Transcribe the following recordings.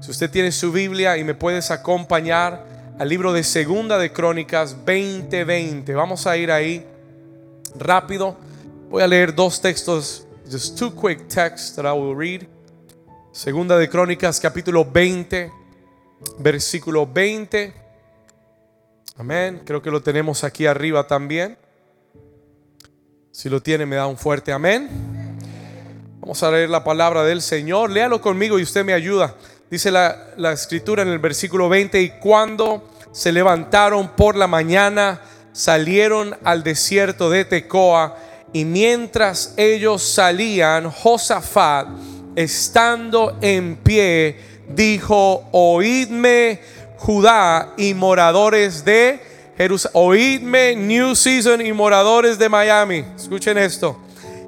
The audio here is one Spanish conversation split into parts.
Si usted tiene su Biblia y me puedes acompañar al libro de Segunda de Crónicas 2020. Vamos a ir ahí rápido. Voy a leer dos textos, just two quick texts that I will read. Segunda de Crónicas capítulo 20, versículo 20. Amén. Creo que lo tenemos aquí arriba también. Si lo tiene, me da un fuerte amén. Vamos a leer la palabra del Señor. Léalo conmigo y usted me ayuda. Dice la, escritura en el versículo 20, y cuando se levantaron por la mañana, salieron al desierto de Tecoa, y mientras ellos salían, Josafat, estando en pie, dijo, oídme Judá y moradores de Jerusalén, oídme New Season y moradores de Miami, escuchen esto,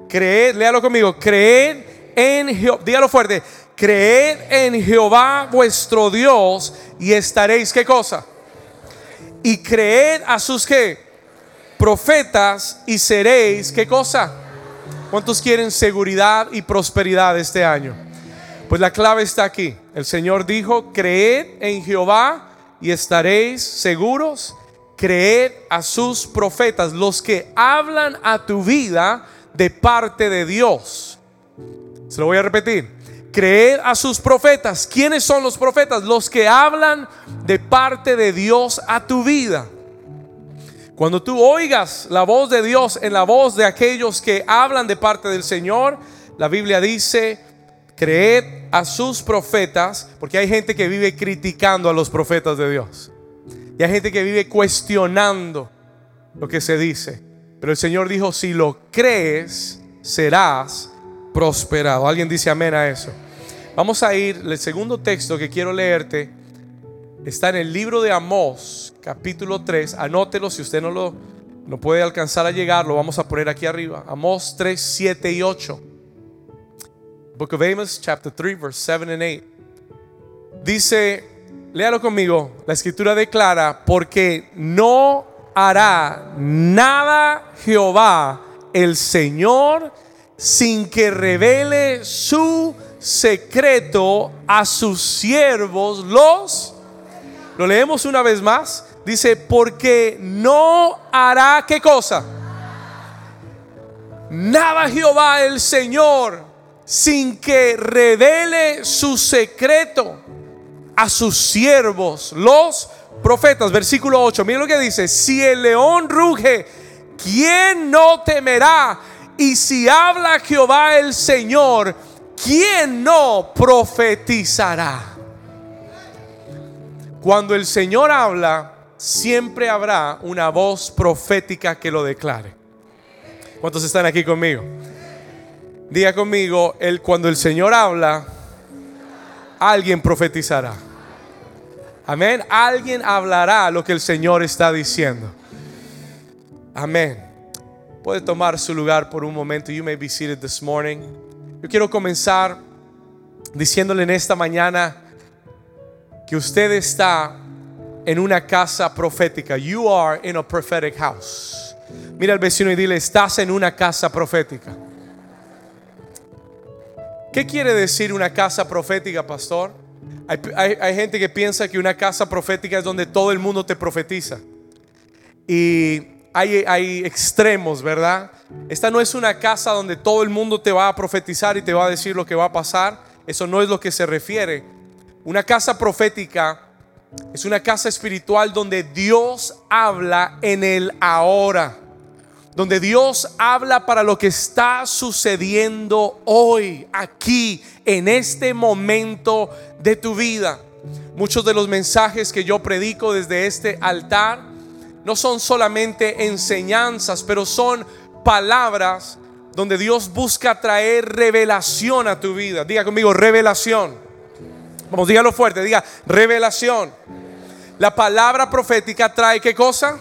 creed, léalo conmigo, creed en Jehová, dígalo fuerte, creed en Jehová vuestro Dios y estaréis, ¿qué cosa? Y creed a sus que profetas y seréis, ¿qué cosa? ¿Cuántos quieren seguridad y prosperidad este año? Pues la clave está aquí. El Señor dijo, creed en Jehová y estaréis seguros. Creed a sus profetas, los que hablan a tu vida de parte de Dios. Se lo voy a repetir creer a sus profetas. ¿Quiénes son los profetas? Los que hablan de parte de Dios a tu vida. Cuando tú oigas la voz de Dios en la voz de aquellos que hablan de parte del Señor, la Biblia dice, creed a sus profetas, porque hay gente que vive criticando a los profetas de Dios. Y hay gente que vive cuestionando lo que se dice. Pero el Señor dijo, si lo crees, serás prosperado. ¿Alguien dice amén a eso? Vamos a ir, el segundo texto que quiero leerte está en el libro de Amós, capítulo 3. Anótelo si usted no lo no puede alcanzar a llegar, lo vamos a poner aquí arriba. Amós 3, 7 y 8. Book of Amos, chapter 3, verse 7 and 8. Dice, léalo conmigo, la escritura declara, porque no hará nada Jehová el Señor sin que revele su secreto a sus siervos los lo leemos una vez más dice porque no hará qué cosa. Nada Jehová el Señor sin que revele su secreto a sus siervos los profetas. Versículo 8 mira lo que dice si el león ruge quién no temerá y si habla Jehová el Señor ¿quién no profetizará? Cuando el Señor habla, siempre habrá una voz profética que lo declare. ¿Cuántos están aquí conmigo? Diga conmigo, el, cuando el Señor habla, alguien profetizará. Amén. Alguien hablará lo que el Señor está diciendo. Amén. Puede tomar su lugar por un momento. You may be seated this morning. Yo quiero comenzar diciéndole en esta mañana que usted está en una casa profética. You are in a prophetic house. Mira al vecino y dile, estás en una casa profética. ¿Qué quiere decir una casa profética, pastor? Hay, hay, gente que piensa que una casa profética es donde todo el mundo te profetiza. Y hay, extremos, ¿verdad? Esta no es una casa donde todo el mundo te va a profetizar y te va a decir lo que va a pasar. Eso no es lo que se refiere. Una casa profética es una casa espiritual donde Dios habla en el ahora. Donde Dios habla para lo que está sucediendo hoy, aquí, en este momento de tu vida. Muchos de los mensajes que yo predico desde este altar no son solamente enseñanzas, pero son palabras donde Dios busca traer revelación a tu vida. Diga conmigo, revelación. Vamos, dígalo fuerte, diga, revelación. La palabra profética trae qué cosa?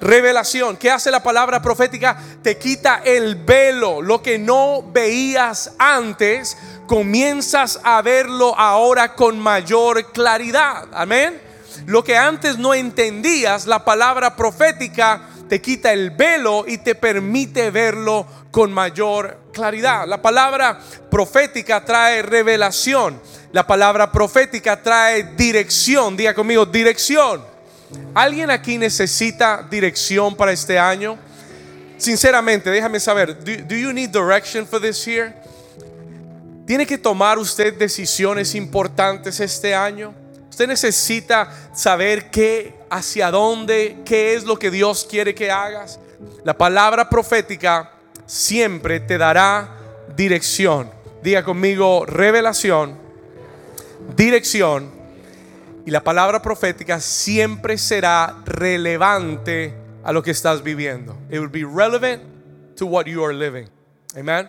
Revelación. ¿Qué hace la palabra profética? Te quita el velo, lo que no veías antes, comienzas a verlo ahora con mayor claridad. Amén. Lo que antes no entendías, la palabra profética te quita el velo y te permite verlo con mayor claridad. La palabra profética trae revelación. La palabra profética trae dirección. Diga conmigo, dirección. ¿Alguien aquí necesita dirección para este año? Sinceramente, déjame saber, do, you need direction for this year? ¿Tiene que tomar usted decisiones importantes este año? Usted necesita saber qué, hacia dónde, qué es lo que Dios quiere que hagas. La palabra profética siempre te dará dirección. Diga conmigo revelación, dirección. Y la palabra profética siempre será relevante a lo que estás viviendo. It will be relevant to what you are living. Amen.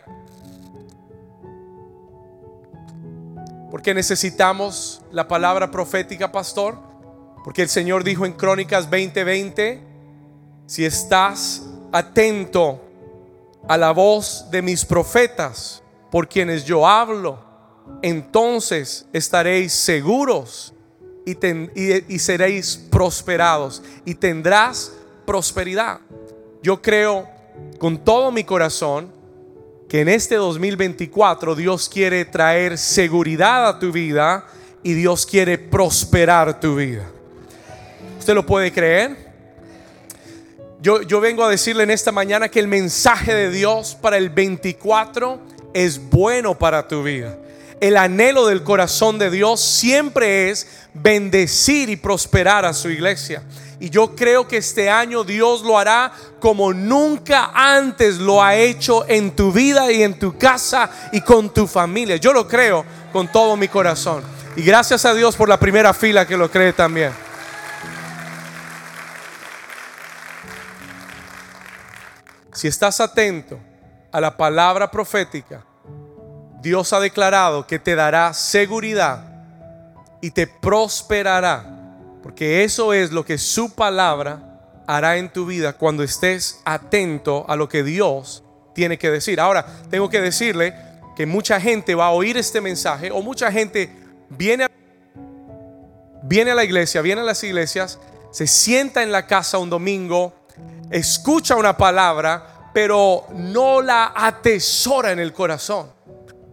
Porque necesitamos la palabra profética, pastor. Porque el Señor dijo en Crónicas 20:20, si estás atento a la voz de mis profetas, por quienes yo hablo, entonces estaréis seguros y, seréis prosperados y tendrás prosperidad. Yo creo con todo mi corazón que en este 2024 Dios quiere traer seguridad a tu vida y Dios quiere prosperar tu vida. ¿Usted lo puede creer? Yo, yo vengo a decirle en esta mañana que el mensaje de Dios para el 24 es bueno para tu vida. El anhelo del corazón de Dios siempre es bendecir y prosperar a su iglesia. Y yo creo que este año Dios lo hará como nunca antes lo ha hecho en tu vida y en tu casa y con tu familia. Yo lo creo con todo mi corazón. Y gracias a Dios por la primera fila que lo cree también. Si estás atento a la palabra profética, Dios ha declarado que te dará seguridad y te prosperará porque eso es lo que su palabra hará en tu vida cuando estés atento a lo que Dios tiene que decir. Ahora, tengo que decirle que mucha gente va a oír este mensaje o mucha gente viene a, viene a la iglesia, viene a las iglesias, se sienta en la casa un domingo, escucha una palabra, pero no la atesora en el corazón,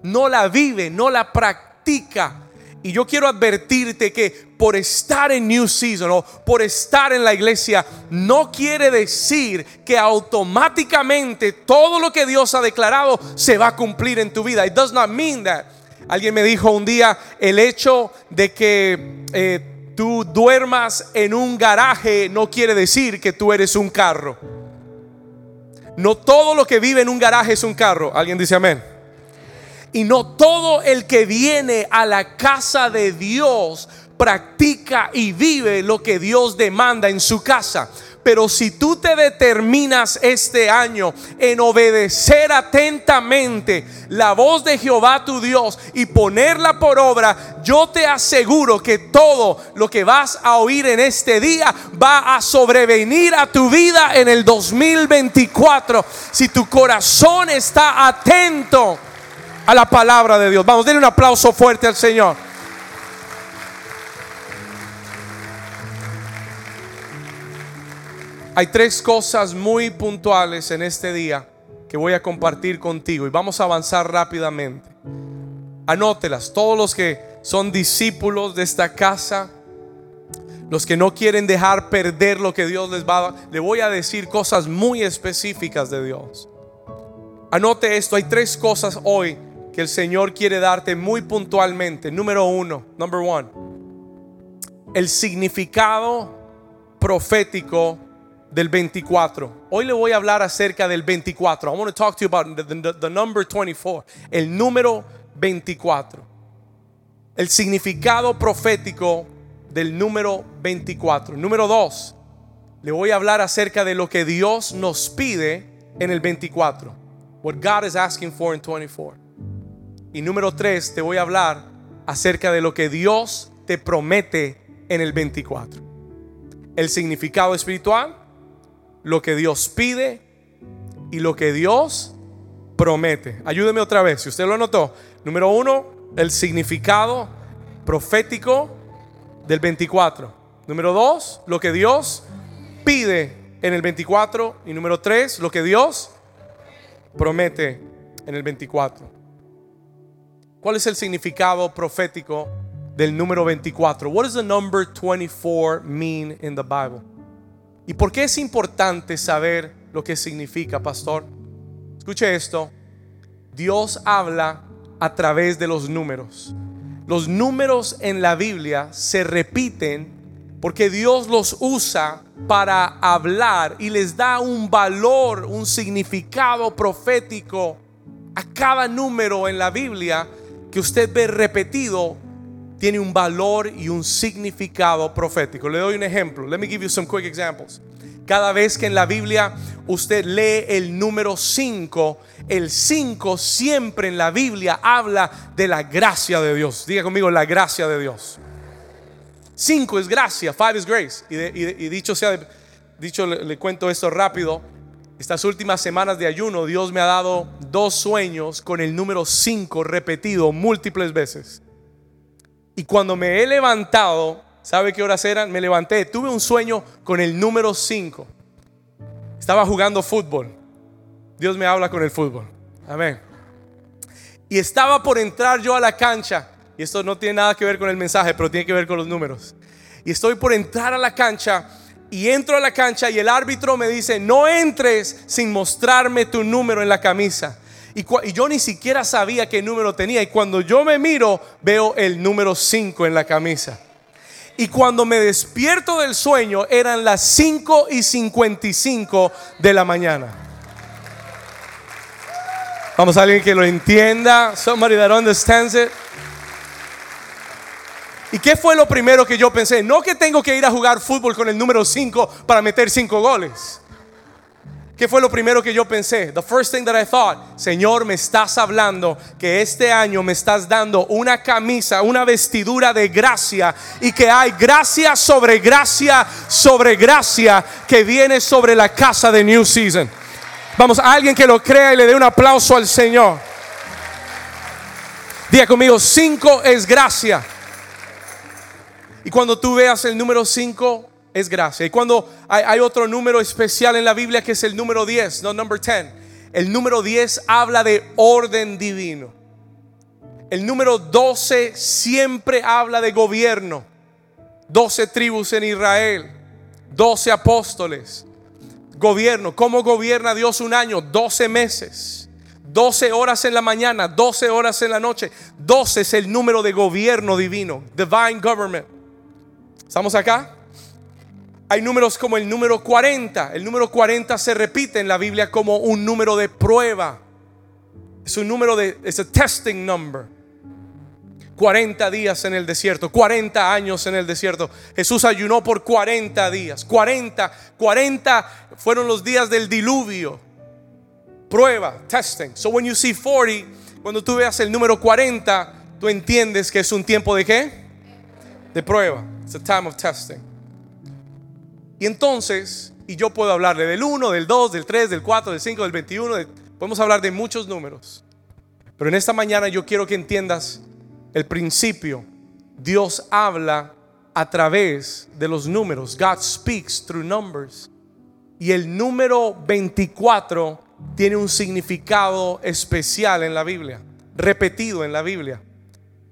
no la vive, no la practica. Y yo quiero advertirte que por estar en New Season o por estar en la iglesia no quiere decir que automáticamente todo lo que Dios ha declarado se va a cumplir en tu vida. It does not mean that. Alguien me dijo un día el hecho de que eh, tú duermas en un garaje no quiere decir que tú eres un carro. No todo lo que vive en un garaje es un carro. Alguien dice amén. Y no todo el que viene a la casa de Dios practica y vive lo que Dios demanda en su casa. Pero si tú te determinas este año en obedecer atentamente la voz de Jehová tu Dios y ponerla por obra, yo te aseguro que todo lo que vas a oír en este día va a sobrevenir a tu vida en el 2024. Si tu corazón está atento a la palabra de Dios. Vamos, denle un aplauso fuerte al Señor. Hay tres cosas muy puntuales en este día que voy a compartir contigo y vamos a avanzar rápidamente. Anótelas, todos los que son discípulos de esta casa, los que no quieren dejar perder lo que Dios les va a dar, le voy a decir cosas muy específicas de Dios. Anote esto, hay tres cosas hoy que el Señor quiere darte muy puntualmente. Número uno, number one, el significado profético del 24. Hoy le voy a hablar acerca del 24. I want to talk to you about the, the number 24, el número 24. El significado profético del número 24. Número dos, le voy a hablar acerca de lo que Dios nos pide en el 24. What God is asking for in 24. Y número tres, te voy a hablar acerca de lo que Dios te promete en el 24. El significado espiritual, lo que Dios pide y lo que Dios promete. Ayúdeme otra vez, si usted lo anotó. Número uno, el significado profético del 24. Número dos, lo que Dios pide en el 24. Y número tres, lo que Dios promete en el 24. ¿Cuál es el significado profético del número 24? What does the number 24 mean in the Bible? ¿Y por qué es importante saber lo que significa, pastor? Escuche esto. Dios habla a través de los números. Los números en la Biblia se repiten porque Dios los usa para hablar y les da un valor, un significado profético a cada número en la Biblia que usted ve repetido tiene un valor y un significado profético. Le doy un ejemplo. Let me give you some quick examples. Cada vez que en la Biblia usted lee el número 5, el 5 siempre en la Biblia habla de la gracia de Dios. Diga conmigo la gracia de Dios. 5 es gracia, 5 es grace. Y, dicho sea, dicho le, cuento esto rápido. Estas últimas semanas de ayuno, Dios me ha dado dos sueños con el número 5 repetido múltiples veces. Y cuando me he levantado, ¿sabe qué horas eran? Me levanté, tuve un sueño con el número 5. Estaba jugando fútbol. Dios me habla con el fútbol. Amén. Y estaba por entrar yo a la cancha. Y esto no tiene nada que ver con el mensaje, pero tiene que ver con los números. Y estoy por entrar a la cancha y entro a la cancha y el árbitro me dice, no entres sin mostrarme tu número en la camisa. Y, yo ni siquiera sabía qué número tenía. Y cuando yo me miro, veo el número 5 en la camisa. Y cuando me despierto del sueño, eran las 5 y 55 de la mañana. Vamos a alguien que lo entienda. Somebody that understands it. ¿Y qué fue lo primero que yo pensé? No que tengo que ir a jugar fútbol con el número 5 para meter 5 goles. ¿Qué fue lo primero que yo pensé? The first thing that I thought, Señor, me estás hablando que este año me estás dando una camisa, una vestidura de gracia y que hay gracia sobre gracia sobre gracia que viene sobre la casa de New Season. Vamos, a alguien que lo crea y le dé un aplauso al Señor. Diga conmigo, 5 es gracia. Y cuando tú veas el número 5, es gracia. Y cuando hay, otro número especial en la Biblia que es el número 10, no number 10. El número 10 habla de orden divino. El número 12 siempre habla de gobierno. 12 tribus en Israel, 12 apóstoles. Gobierno, ¿cómo gobierna Dios un año? 12 meses. 12 horas en la mañana, 12 horas en la noche. 12 es el número de gobierno divino, divine government. ¿Estamos acá? Hay números como el número 40. El número 40 se repite en la Biblia como un número de prueba. Es un número de, es a testing number. 40 días en el desierto, 40 años en el desierto. Jesús ayunó por 40 días. 40, 40 fueron los días del diluvio. Prueba, testing. So when you see 40, cuando tú veas el número 40, tú entiendes que es un tiempo de qué? Prueba. It's a time of testing. Y entonces, y yo puedo hablarle del 1, del 2, del 3, del 4, del 5, del 21, podemos hablar de muchos números. Pero en esta mañana yo quiero que entiendas el principio. Dios habla a través de los números. God speaks through numbers. Y el número 24 tiene un significado especial en la Biblia, repetido en la Biblia.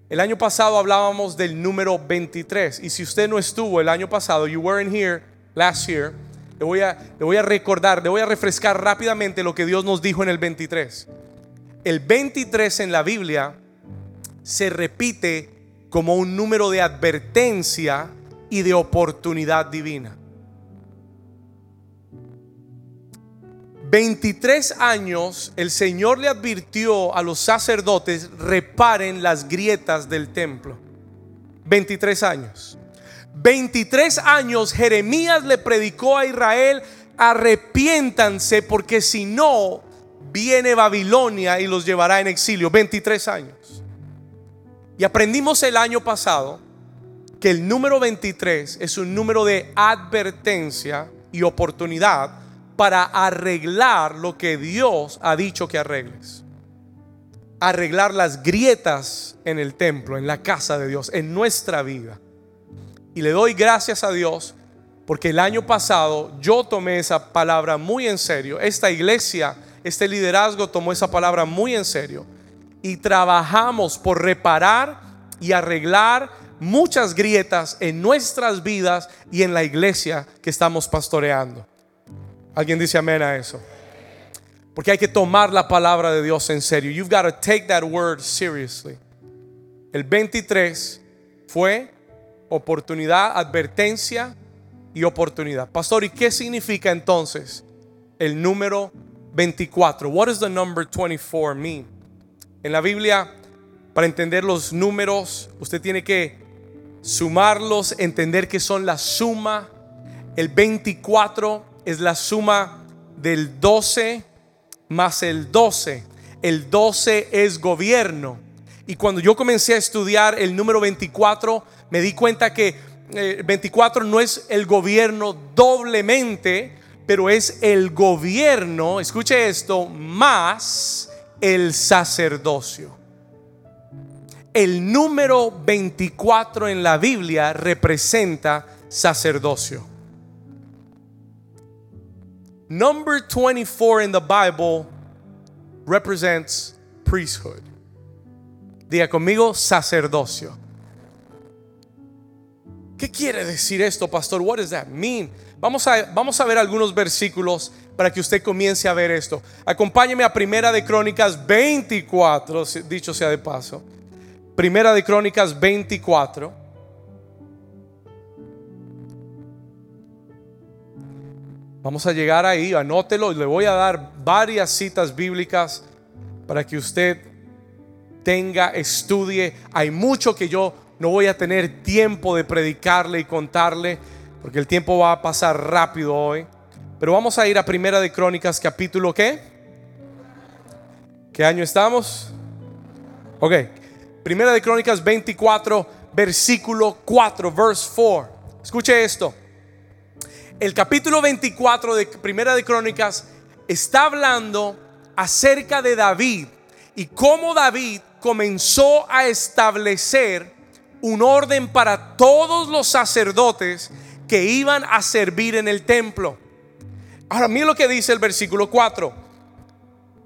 El año pasado hablábamos del número 23 y si usted no estuvo el año pasado, you weren't here last year, le voy a, voy a recordar, le voy a refrescar rápidamente lo que Dios nos dijo en el 23. El 23 en la Biblia se repite como un número de advertencia y de oportunidad divina. 23 años el Señor le advirtió a los sacerdotes, reparen las grietas del templo. 23 años. 23 años Jeremías le predicó a Israel, arrepiéntanse porque si no, viene Babilonia y los llevará en exilio. 23 años. Y aprendimos el año pasado que el número 23 es un número de advertencia y oportunidad para arreglar lo que Dios ha dicho que arregles. Arreglar las grietas en el templo, en la casa de Dios, en nuestra vida. Y le doy gracias a Dios porque el año pasado yo tomé esa palabra muy en serio. Esta iglesia este liderazgo tomó esa palabra muy en serio y trabajamos por reparar y arreglar muchas grietas en nuestras vidas y en la iglesia que estamos pastoreando. ¿Alguien dice amén a eso? Porque hay que tomar la palabra de Dios en serio. You've got to take that word seriously. El 23 fue oportunidad, advertencia y oportunidad. Pastor, ¿y qué significa entonces el número 24? What does the number 24 mean? En la Biblia, para entender los números, usted tiene que sumarlos, entender que son la suma. El 24 es la suma del 12 más el 12. El 12 es gobierno. Y cuando yo comencé a estudiar el número 24, me di cuenta que 24 eh, no es el gobierno doblemente, pero es el gobierno, escuche esto, más el sacerdocio. El número 24 en la Biblia representa sacerdocio. Number 24 in the Bible represents priesthood. Diga conmigo, sacerdocio. ¿Qué quiere decir esto, pastor? What does that mean? Vamos a, vamos a ver algunos versículos para que usted comience a ver esto. Acompáñeme a Primera de Crónicas 24, dicho sea de paso. Primera de Crónicas 24. Vamos a llegar ahí, anótelo, le voy a dar varias citas bíblicas para que usted tenga, estudie. Hay mucho que yo no voy a tener tiempo de predicarle y contarle, porque el tiempo va a pasar rápido hoy. Pero vamos a ir a Primera de Crónicas, capítulo ¿qué? ¿Qué año estamos? Ok. Primera de Crónicas 24, versículo 4, verse 4. Escuche esto. El capítulo 24 de Primera de Crónicas está hablando acerca de David y cómo David comenzó a establecer un orden para todos los sacerdotes que iban a servir en el templo. Ahora, mira lo que dice el versículo 4.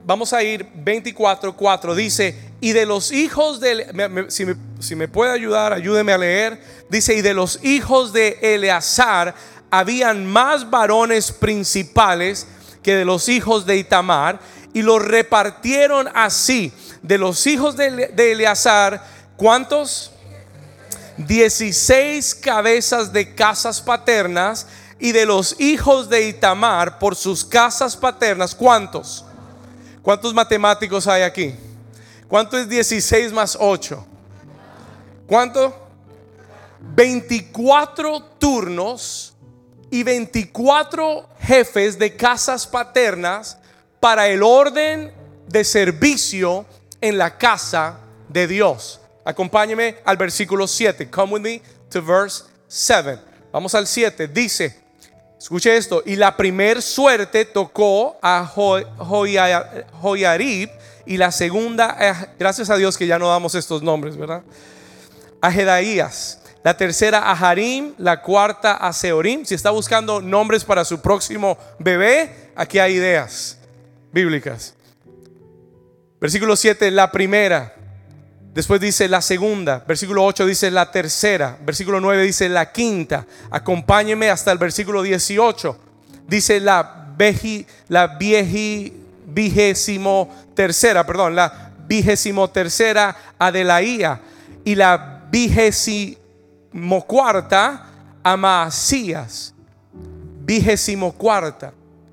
Vamos a ir 24, 4. Dice, y de los hijos de, si, me, si me puede ayudar, ayúdeme a leer. Dice, y de los hijos de Eleazar habían más varones principales que de los hijos de Itamar y los repartieron así. De los hijos de, Eleazar, ¿cuántos? 16 cabezas de casas paternas y de los hijos de Itamar por sus casas paternas, ¿cuántos? ¿Cuántos matemáticos hay aquí? ¿Cuánto es 16 más 8? ¿Cuánto? 24 turnos y 24 jefes de casas paternas para el orden de servicio en la casa de Dios. Acompáñeme al versículo 7. Come with me to verse 7. Vamos al 7. Dice, escuche esto, y la primer suerte tocó a Joyarib y la segunda, eh, gracias a Dios que ya no damos estos nombres, ¿verdad? A Jedaías. La tercera a Harim, la cuarta a Seorim. Si está buscando nombres para su próximo bebé, aquí hay ideas bíblicas. Versículo 7, la primera. Después dice la segunda. Versículo 8 dice la tercera. Versículo 9 dice la quinta. Acompáñeme hasta el versículo 18. Dice la, veji, la vieji, vigésimo tercera, perdón, la vigésimo tercera Adelaía y la vigésimo cuarta Amasías. Vigésimo cuarta,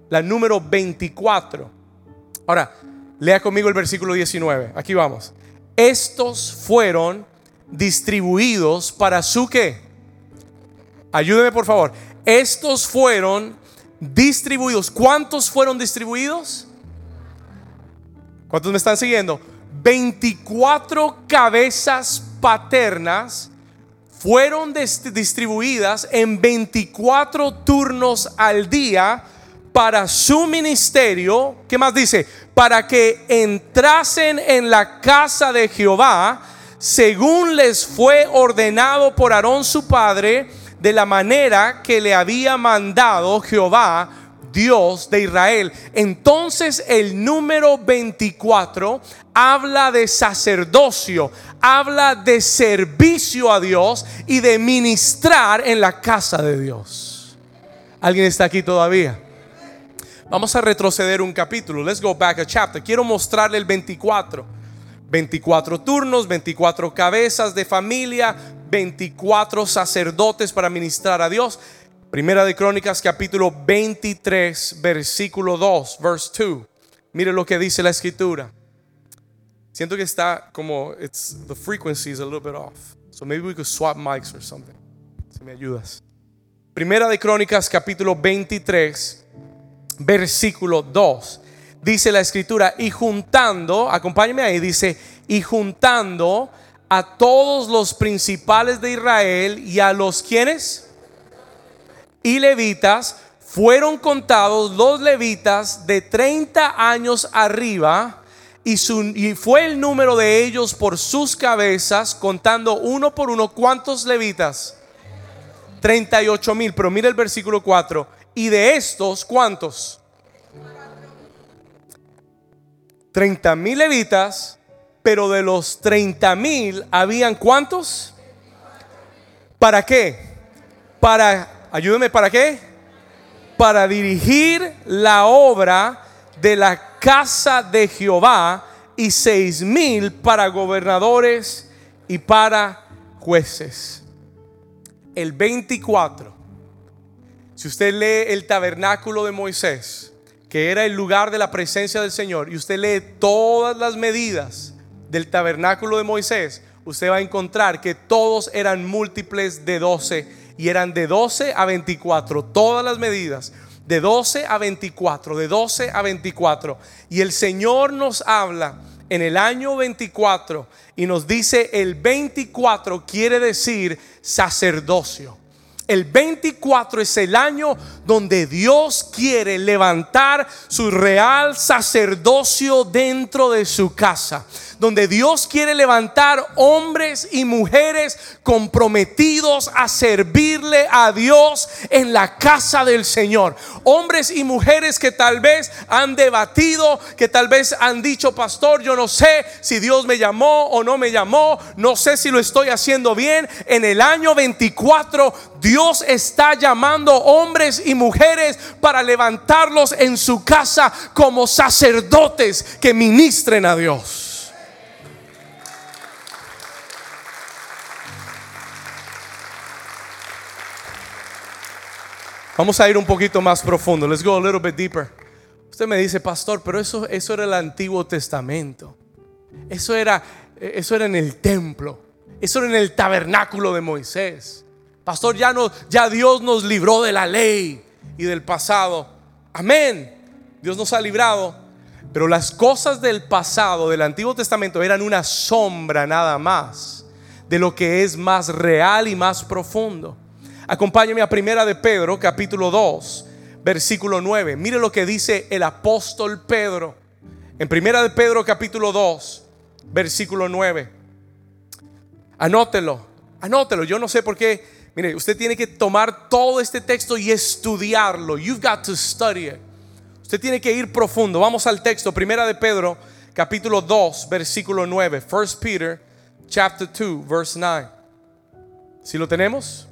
la número 24. Ahora, lea conmigo el versículo 19. Aquí vamos estos fueron distribuidos para su qué? Ayúdeme por favor. Estos fueron distribuidos. ¿Cuántos fueron distribuidos? ¿Cuántos me están siguiendo? 24 cabezas paternas fueron distribuidas en 24 turnos al día para su ministerio. ¿Qué más dice? para que entrasen en la casa de Jehová, según les fue ordenado por Aarón su padre, de la manera que le había mandado Jehová, Dios de Israel. Entonces el número 24 habla de sacerdocio, habla de servicio a Dios y de ministrar en la casa de Dios. ¿Alguien está aquí todavía? Vamos a retroceder un capítulo. Let's go back a chapter. Quiero mostrarle el 24. 24 turnos, 24 cabezas de familia, 24 sacerdotes para ministrar a Dios. Primera de Crónicas capítulo 23 versículo 2, verse 2. Mire lo que dice la escritura. Siento que está como it's the frequency is a little bit off. So maybe we could swap mics or something. Si me ayudas. Primera de Crónicas capítulo 23 versículo 2. Dice la escritura, y juntando, acompáñeme ahí, dice, y juntando a todos los principales de Israel y a los quienes y levitas, fueron contados los levitas de 30 años arriba y, y, fue el número de ellos por sus cabezas, contando uno por uno. ¿Cuántos levitas? 38 mil. Pero mira el versículo 4. Y de estos, ¿cuántos? 30 mil levitas, pero de los 30 mil habían cuántos? ¿Para qué? Para, ayúdeme, ¿para qué? Para dirigir la obra de la casa de Jehová y seis mil para gobernadores y para jueces. El 24, si usted lee el tabernáculo de Moisés, que era el lugar de la presencia del Señor, y usted lee todas las medidas del tabernáculo de Moisés, usted va a encontrar que todos eran múltiples de 12 y eran de 12 a 24, todas las medidas de 12 a 24, de 12 a 24. Y el Señor nos habla en el año 24 y nos dice el 24 quiere decir sacerdocio. El 24 es el año donde Dios quiere levantar su real sacerdocio dentro de su casa donde Dios quiere levantar hombres y mujeres comprometidos a servirle a Dios en la casa del Señor. Hombres y mujeres que tal vez han debatido, que tal vez han dicho, pastor, yo no sé si Dios me llamó o no me llamó, no sé si lo estoy haciendo bien. En el año 24 Dios está llamando hombres y mujeres para levantarlos en su casa como sacerdotes que ministren a Dios. Vamos a ir un poquito más profundo. Let's go a little bit deeper. Usted me dice, pastor, pero eso, eso era el Antiguo Testamento. Eso era, eso era en el templo. Eso era en el tabernáculo de Moisés. Pastor, ya, no, ya Dios nos libró de la ley y del pasado. Amén. Dios nos ha librado. Pero las cosas del pasado, del Antiguo Testamento, eran una sombra nada más de lo que es más real y más profundo. Acompáñeme a Primera de Pedro, capítulo 2, versículo 9. Mire lo que dice el apóstol Pedro. En Primera de Pedro, capítulo 2, versículo 9. Anótelo, anótelo. Yo no sé por qué. Mire, usted tiene que tomar todo este texto y estudiarlo. You've got to study it. Usted tiene que ir profundo. Vamos al texto. Primera de Pedro, capítulo 2, versículo 9. First Peter, chapter 2, verse 9. Si lo tenemos?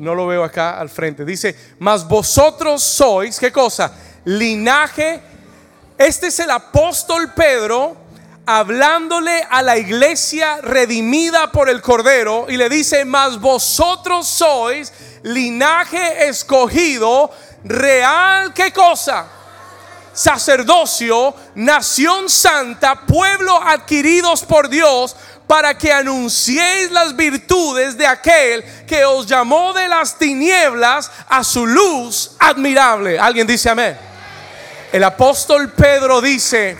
No lo veo acá al frente. Dice, mas vosotros sois, ¿qué cosa? Linaje. Este es el apóstol Pedro hablándole a la iglesia redimida por el Cordero y le dice, mas vosotros sois linaje escogido, real, ¿qué cosa? Sacerdocio, nación santa, pueblo adquiridos por Dios para que anunciéis las virtudes de aquel que os llamó de las tinieblas a su luz admirable. ¿Alguien dice amén? El apóstol Pedro dice,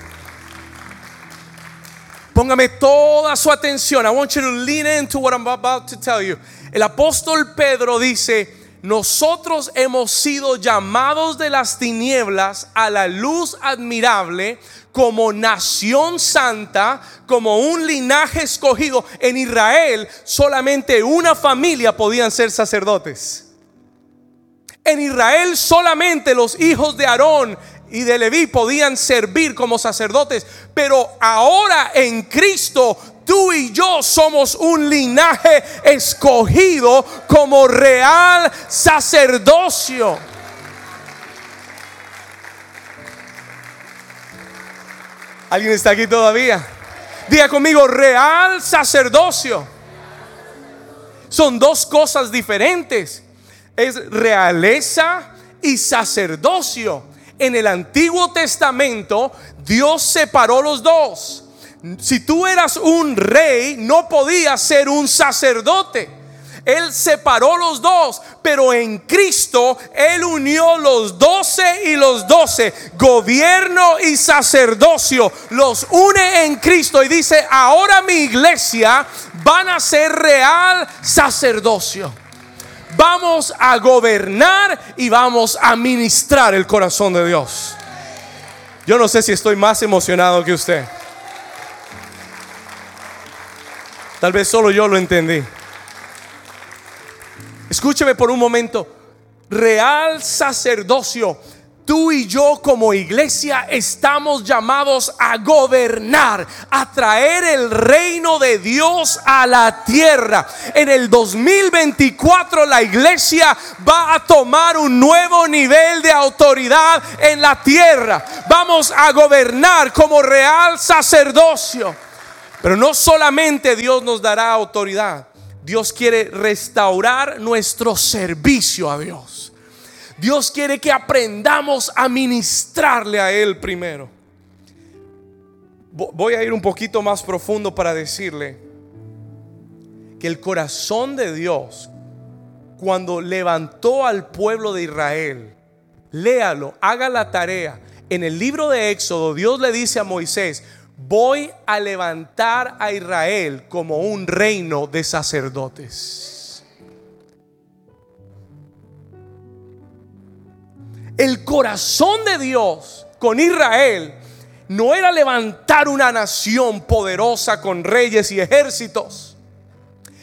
póngame toda su atención. I want you to lean into what I'm about to tell you. El apóstol Pedro dice, nosotros hemos sido llamados de las tinieblas a la luz admirable como nación santa, como un linaje escogido. En Israel solamente una familia podían ser sacerdotes. En Israel solamente los hijos de Aarón y de Leví podían servir como sacerdotes, pero ahora en Cristo tú y yo somos un linaje escogido como real sacerdocio. ¿Alguien está aquí todavía? Diga conmigo, real sacerdocio. Son dos cosas diferentes. Es realeza y sacerdocio. En el Antiguo Testamento Dios separó los dos. Si tú eras un rey, no podías ser un sacerdote. Él separó los dos, pero en Cristo Él unió los doce y los doce, gobierno y sacerdocio, los une en Cristo y dice, ahora mi iglesia van a ser real sacerdocio. Vamos a gobernar y vamos a ministrar el corazón de Dios. Yo no sé si estoy más emocionado que usted. Tal vez solo yo lo entendí. Escúcheme por un momento. Real sacerdocio. Tú y yo como iglesia estamos llamados a gobernar, a traer el reino de Dios a la tierra. En el 2024 la iglesia va a tomar un nuevo nivel de autoridad en la tierra. Vamos a gobernar como real sacerdocio. Pero no solamente Dios nos dará autoridad. Dios quiere restaurar nuestro servicio a Dios. Dios quiere que aprendamos a ministrarle a Él primero. Voy a ir un poquito más profundo para decirle que el corazón de Dios, cuando levantó al pueblo de Israel, léalo, haga la tarea. En el libro de Éxodo, Dios le dice a Moisés, voy a levantar a Israel como un reino de sacerdotes. El corazón de Dios con Israel no era levantar una nación poderosa con reyes y ejércitos.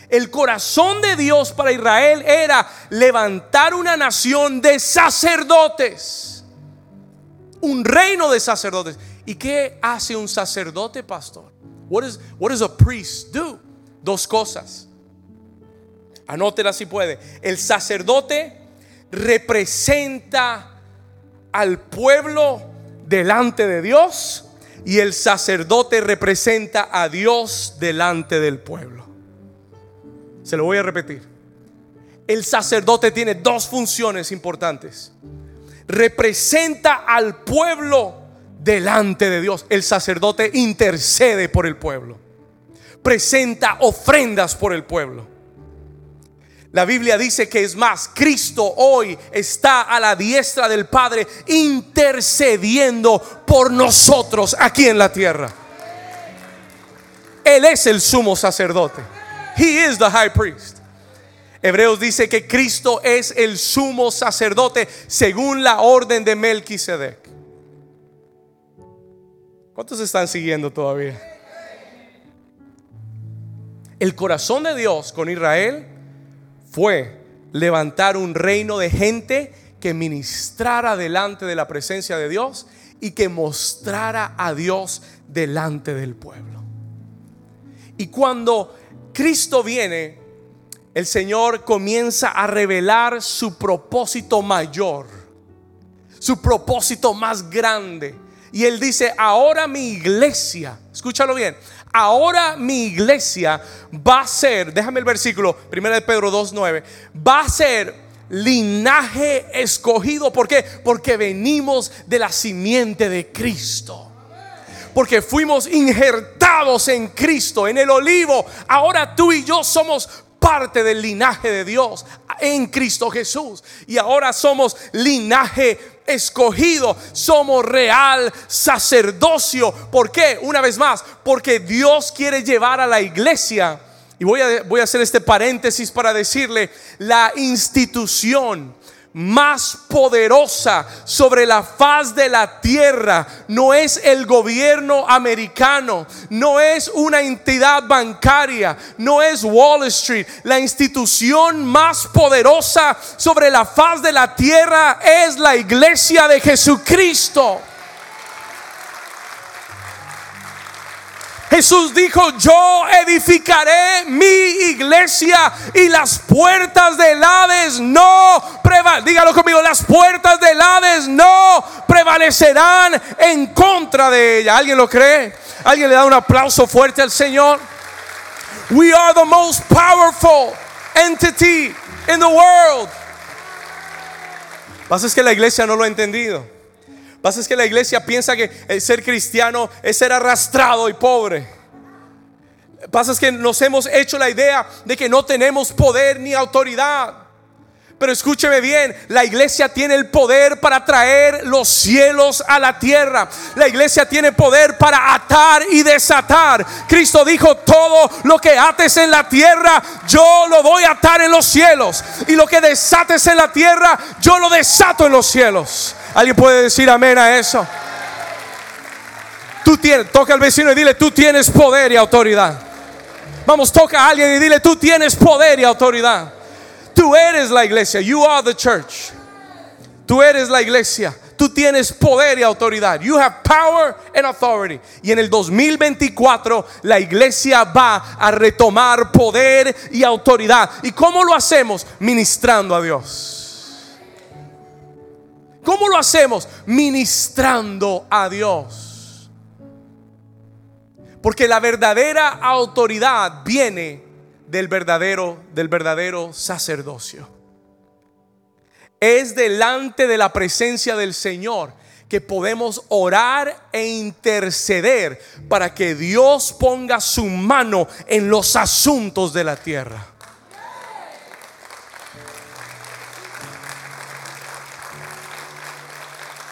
El corazón de Dios para Israel era levantar una nación de sacerdotes. Un reino de sacerdotes. ¿Y qué hace un sacerdote, pastor? What, is, what does a priest do? Dos cosas. Anótela si puede. El sacerdote representa al pueblo delante de Dios y el sacerdote representa a Dios delante del pueblo. Se lo voy a repetir. El sacerdote tiene dos funciones importantes. Representa al pueblo delante de Dios. El sacerdote intercede por el pueblo. Presenta ofrendas por el pueblo. La Biblia dice que es más, Cristo hoy está a la diestra del Padre intercediendo por nosotros aquí en la tierra. Él es el sumo sacerdote. He is the high priest. Hebreos dice que Cristo es el sumo sacerdote según la orden de Melquisedec. ¿Cuántos están siguiendo todavía? El corazón de Dios con Israel fue levantar un reino de gente que ministrara delante de la presencia de Dios y que mostrara a Dios delante del pueblo. Y cuando Cristo viene, el Señor comienza a revelar su propósito mayor, su propósito más grande y él dice, ahora mi iglesia, escúchalo bien, ahora mi iglesia va a ser, déjame el versículo, 1 de Pedro 2.9, va a ser linaje escogido. ¿Por qué? Porque venimos de la simiente de Cristo. Porque fuimos injertados en Cristo, en el olivo. Ahora tú y yo somos parte del linaje de Dios en Cristo Jesús. Y ahora somos linaje escogido, somos real sacerdocio. ¿Por qué? Una vez más, porque Dios quiere llevar a la iglesia. Y voy a, voy a hacer este paréntesis para decirle, la institución más poderosa sobre la faz de la tierra no es el gobierno americano, no es una entidad bancaria, no es Wall Street. La institución más poderosa sobre la faz de la tierra es la iglesia de Jesucristo. Jesús dijo, yo edificaré mi iglesia y las puertas del Hades no prevalecerán. Dígalo conmigo, las puertas del Hades no prevalecerán en contra de ella. ¿Alguien lo cree? ¿Alguien le da un aplauso fuerte al Señor? We are the most powerful entity in the world. Pasa es que la iglesia no lo ha entendido. Pasa es que la iglesia piensa que el ser cristiano es ser arrastrado y pobre. Pasa es que nos hemos hecho la idea de que no tenemos poder ni autoridad. Pero escúcheme bien, la iglesia tiene el poder para traer los cielos a la tierra. La iglesia tiene poder para atar y desatar. Cristo dijo, todo lo que ates en la tierra, yo lo voy a atar en los cielos. Y lo que desates en la tierra, yo lo desato en los cielos. ¿Alguien puede decir amén a eso? Tú tienes, toca al vecino y dile, tú tienes poder y autoridad. Vamos, toca a alguien y dile, tú tienes poder y autoridad. Tú eres la iglesia. You are the church. Tú eres la iglesia. Tú tienes poder y autoridad. You have power and authority. Y en el 2024 la iglesia va a retomar poder y autoridad. ¿Y cómo lo hacemos? Ministrando a Dios. ¿Cómo lo hacemos? Ministrando a Dios. Porque la verdadera autoridad viene del verdadero, del verdadero sacerdocio. Es delante de la presencia del Señor que podemos orar e interceder para que Dios ponga su mano en los asuntos de la tierra.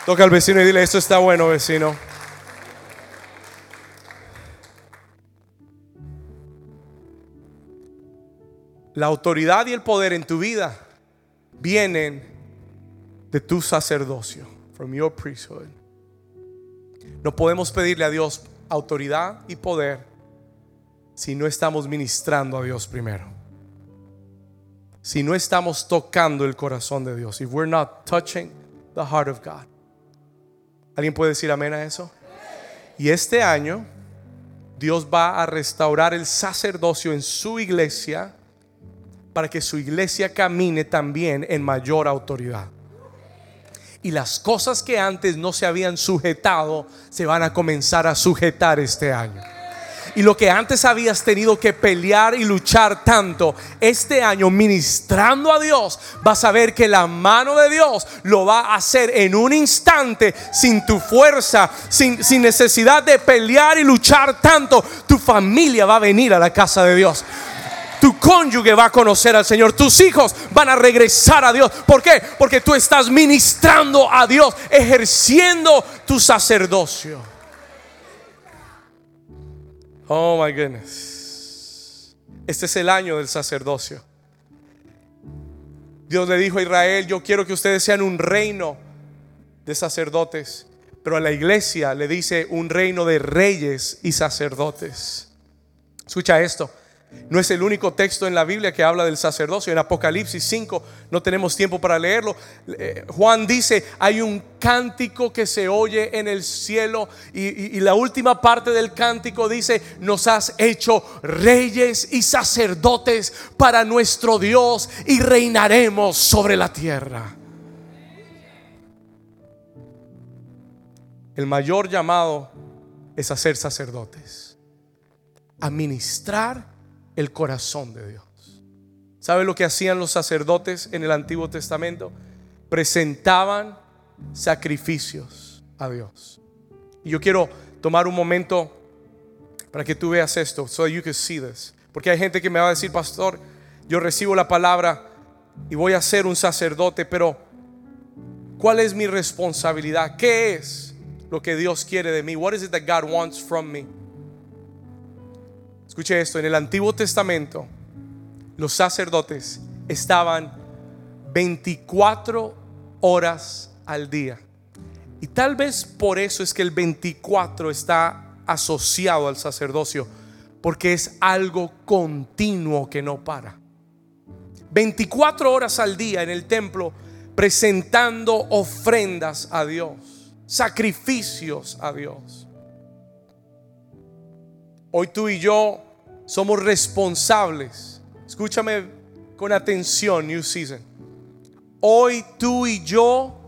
Toca al vecino y dile, esto está bueno, vecino. La autoridad y el poder en tu vida vienen de tu sacerdocio, from your priesthood. No podemos pedirle a Dios autoridad y poder si no estamos ministrando a Dios primero. Si no estamos tocando el corazón de Dios. If we're not touching the heart of God. ¿Alguien puede decir amén a eso? Y este año Dios va a restaurar el sacerdocio en su iglesia para que su iglesia camine también en mayor autoridad. Y las cosas que antes no se habían sujetado se van a comenzar a sujetar este año. Y lo que antes habías tenido que pelear y luchar tanto, este año ministrando a Dios, vas a ver que la mano de Dios lo va a hacer en un instante, sin tu fuerza, sin, sin necesidad de pelear y luchar tanto. Tu familia va a venir a la casa de Dios tu cónyuge va a conocer al Señor, tus hijos van a regresar a Dios. ¿Por qué? Porque tú estás ministrando a Dios, ejerciendo tu sacerdocio. Oh my goodness. Este es el año del sacerdocio. Dios le dijo a Israel, yo quiero que ustedes sean un reino de sacerdotes, pero a la iglesia le dice un reino de reyes y sacerdotes. Escucha esto. No es el único texto en la Biblia que habla del sacerdocio. En Apocalipsis 5 no tenemos tiempo para leerlo. Eh, Juan dice, hay un cántico que se oye en el cielo y, la última parte del cántico dice, nos has hecho reyes y sacerdotes para nuestro Dios y reinaremos sobre la tierra. El mayor llamado es a ser sacerdotes, a ministrar el corazón de Dios. ¿Sabe lo que hacían los sacerdotes en el Antiguo Testamento? Presentaban sacrificios a Dios. Y yo quiero tomar un momento para que tú veas esto, so you can see this. Porque hay gente que me va a decir, pastor, yo recibo la palabra y voy a ser un sacerdote, pero ¿cuál es mi responsabilidad? ¿Qué es lo que Dios quiere de mí? What is it that God wants from me? Escuche esto, en el Antiguo Testamento los sacerdotes estaban 24 horas al día. Y tal vez por eso es que el 24 está asociado al sacerdocio, porque es algo continuo que no para. 24 horas al día en el templo presentando ofrendas a Dios, sacrificios a Dios. Hoy tú y yo somos responsables. Escúchame con atención, New Season. Hoy tú y yo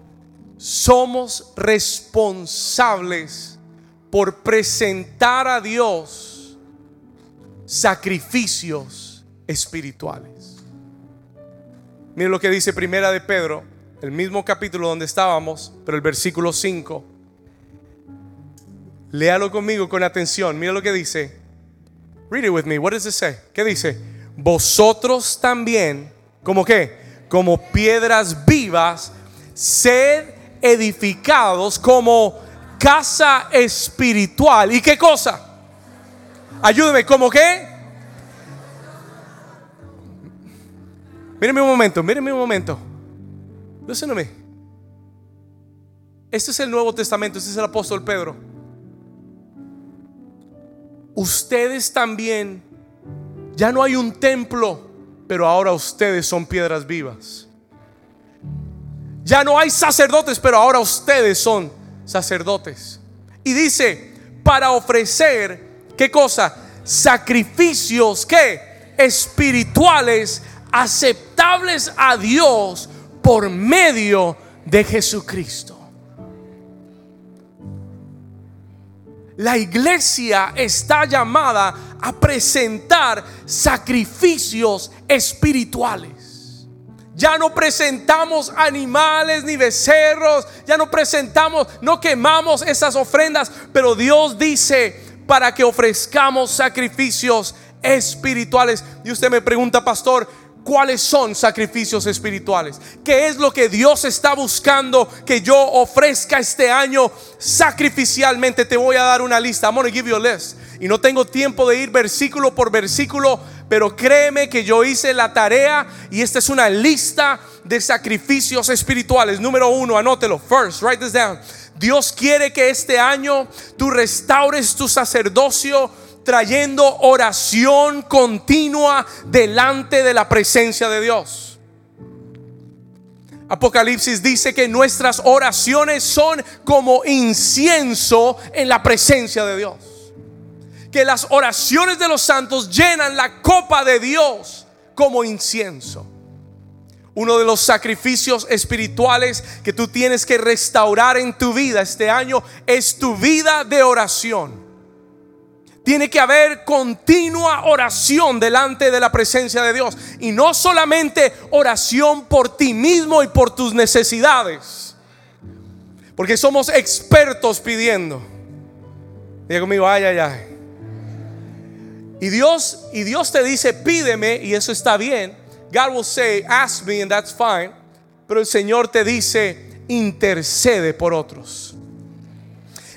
somos responsables por presentar a Dios sacrificios espirituales. Miren lo que dice Primera de Pedro, el mismo capítulo donde estábamos, pero el versículo 5. Léalo conmigo con atención. Mira lo que dice. Read it with me. What does it say? ¿Qué dice? Vosotros también, ¿como qué? Como piedras vivas, sed edificados como casa espiritual. ¿Y qué cosa? Ayúdeme, ¿cómo qué? Míreme un momento, míreme un momento. Listen to me. Este es el Nuevo Testamento, este es el apóstol Pedro. Ustedes también, ya no hay un templo, pero ahora ustedes son piedras vivas. Ya no hay sacerdotes, pero ahora ustedes son sacerdotes. Y dice, para ofrecer, ¿qué cosa? Sacrificios que espirituales aceptables a Dios por medio de Jesucristo. La iglesia está llamada a presentar sacrificios espirituales. Ya no presentamos animales ni becerros, ya no presentamos, no quemamos esas ofrendas, pero Dios dice para que ofrezcamos sacrificios espirituales. Y usted me pregunta, pastor, ¿cuáles son sacrificios espirituales? ¿Qué es lo que Dios está buscando que yo ofrezca este año sacrificialmente? Te voy a dar una lista. I'm going to give you a list. Y no tengo tiempo de ir versículo por versículo pero créeme que yo hice la tarea y esta es una lista de sacrificios espirituales. Número uno, anótelo. First, write this down. Dios quiere que este año tú restaures tu sacerdocio trayendo oración continua delante de la presencia de Dios. Apocalipsis dice que nuestras oraciones son como incienso en la presencia de Dios que las oraciones de los santos llenan la copa de Dios como incienso. Uno de los sacrificios espirituales que tú tienes que restaurar en tu vida este año es tu vida de oración. Tiene que haber continua oración delante de la presencia de Dios. Y no solamente oración por ti mismo y por tus necesidades. Porque somos expertos pidiendo. Diga conmigo, ay, ay, ay. Y Dios, y Dios te dice, pídeme, y eso está bien. God will say, ask me, and that's fine. Pero el Señor te dice, intercede por otros.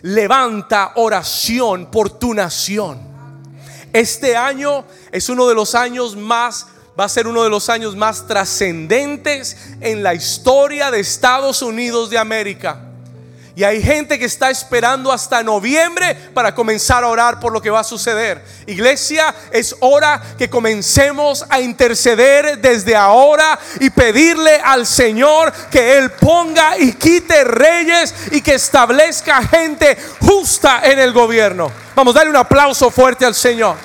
Levanta oración por tu nación. Este año es uno de los años más, va a ser uno de los años más trascendentes en la historia de Estados Unidos de América. Y hay gente que está esperando hasta noviembre para comenzar a orar por lo que va a suceder. Iglesia, es hora que comencemos a interceder desde ahora y pedirle al Señor que Él ponga y quite reyes y que establezca gente justa en el gobierno. Vamos, darle un aplauso fuerte al Señor.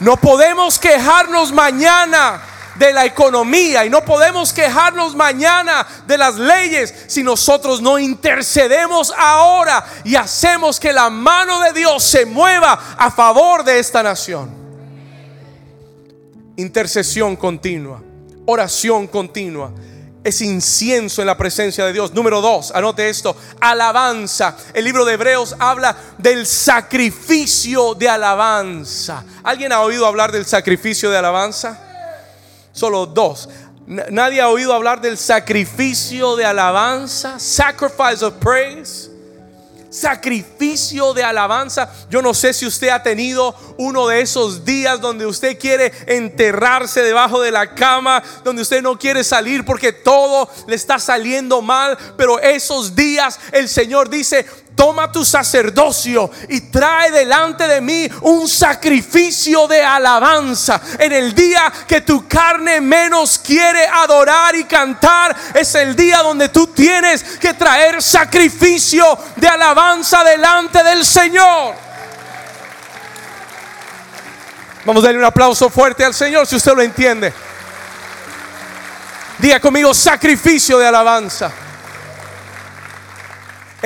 No podemos quejarnos mañana de la economía y no podemos quejarnos mañana de las leyes si nosotros no intercedemos ahora y hacemos que la mano de Dios se mueva a favor de esta nación. Intercesión continua, oración continua. Es incienso en la presencia de Dios. Número dos, anote esto, alabanza. El libro de Hebreos habla del sacrificio de alabanza. ¿Alguien ha oído hablar del sacrificio de alabanza? Solo dos. Nadie ha oído hablar del sacrificio de alabanza, sacrifice of praise. sacrificio de alabanza. Yo no sé si usted ha tenido uno de esos días donde usted quiere enterrarse debajo de la cama, donde usted no quiere salir porque todo le está saliendo mal, pero esos días el Señor dice, toma tu sacerdocio y trae delante de mí un sacrificio de alabanza. En el día que tu carne menos quiere adorar y cantar, es el día donde tú tienes que traer sacrificio de alabanza delante del Señor. Vamos a darle un aplauso fuerte al Señor si usted lo entiende. Diga conmigo sacrificio de alabanza.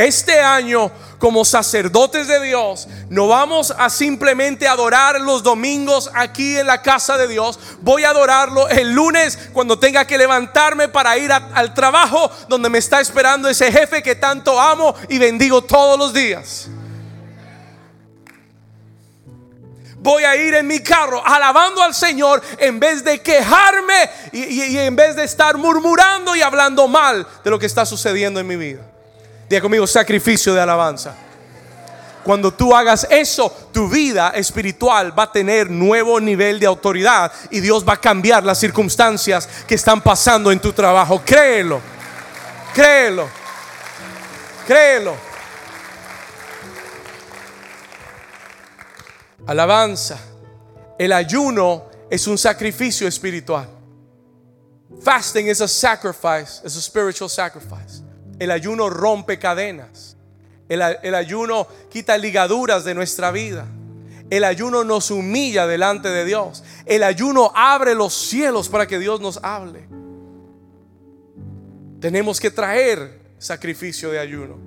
Este año como sacerdotes de Dios, no vamos a simplemente adorar los domingos aquí en la casa de Dios. Voy a adorarlo el lunes cuando tenga que levantarme para ir al trabajo donde me está esperando ese jefe que tanto amo y bendigo todos los días. Voy a ir en mi carro alabando al Señor en vez de quejarme y, en vez de estar murmurando y hablando mal de lo que está sucediendo en mi vida. Diga conmigo, sacrificio de alabanza. Cuando tú hagas eso, tu vida espiritual va a tener nuevo nivel de autoridad y Dios va a cambiar las circunstancias que están pasando en tu trabajo. Créelo, créelo, créelo. Alabanza. El ayuno es un sacrificio espiritual. Fasting is a sacrifice, is a spiritual sacrifice. El ayuno rompe cadenas. El, ayuno quita ligaduras de nuestra vida. El ayuno nos humilla delante de Dios. El ayuno abre los cielos para que Dios nos hable. Tenemos que traer sacrificio de ayuno.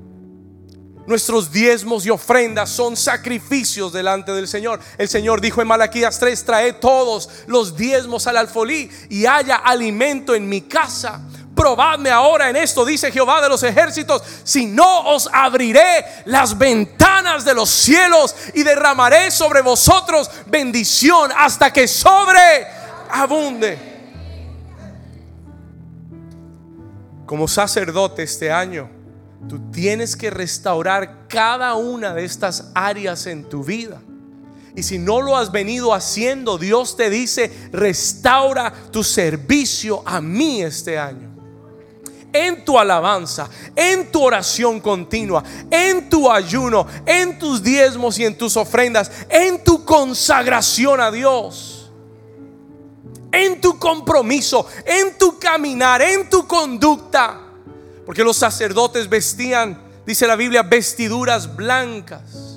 Nuestros diezmos y ofrendas son sacrificios delante del Señor. El Señor dijo en Malaquías 3, trae todos los diezmos al alfolí y haya alimento en mi casa. Probadme ahora en esto, dice Jehová de los ejércitos, si no os abriré las ventanas de los cielos y derramaré sobre vosotros bendición hasta que sobreabunde. Como sacerdote este año, tú tienes que restaurar cada una de estas áreas en tu vida. Y si no lo has venido haciendo, Dios te dice, restaura tu servicio a mí este año en tu alabanza, en tu oración continua, en tu ayuno, en tus diezmos y en tus ofrendas, en tu consagración a Dios, en tu compromiso, en tu caminar, en tu conducta. Porque los sacerdotes vestían, dice la Biblia, vestiduras blancas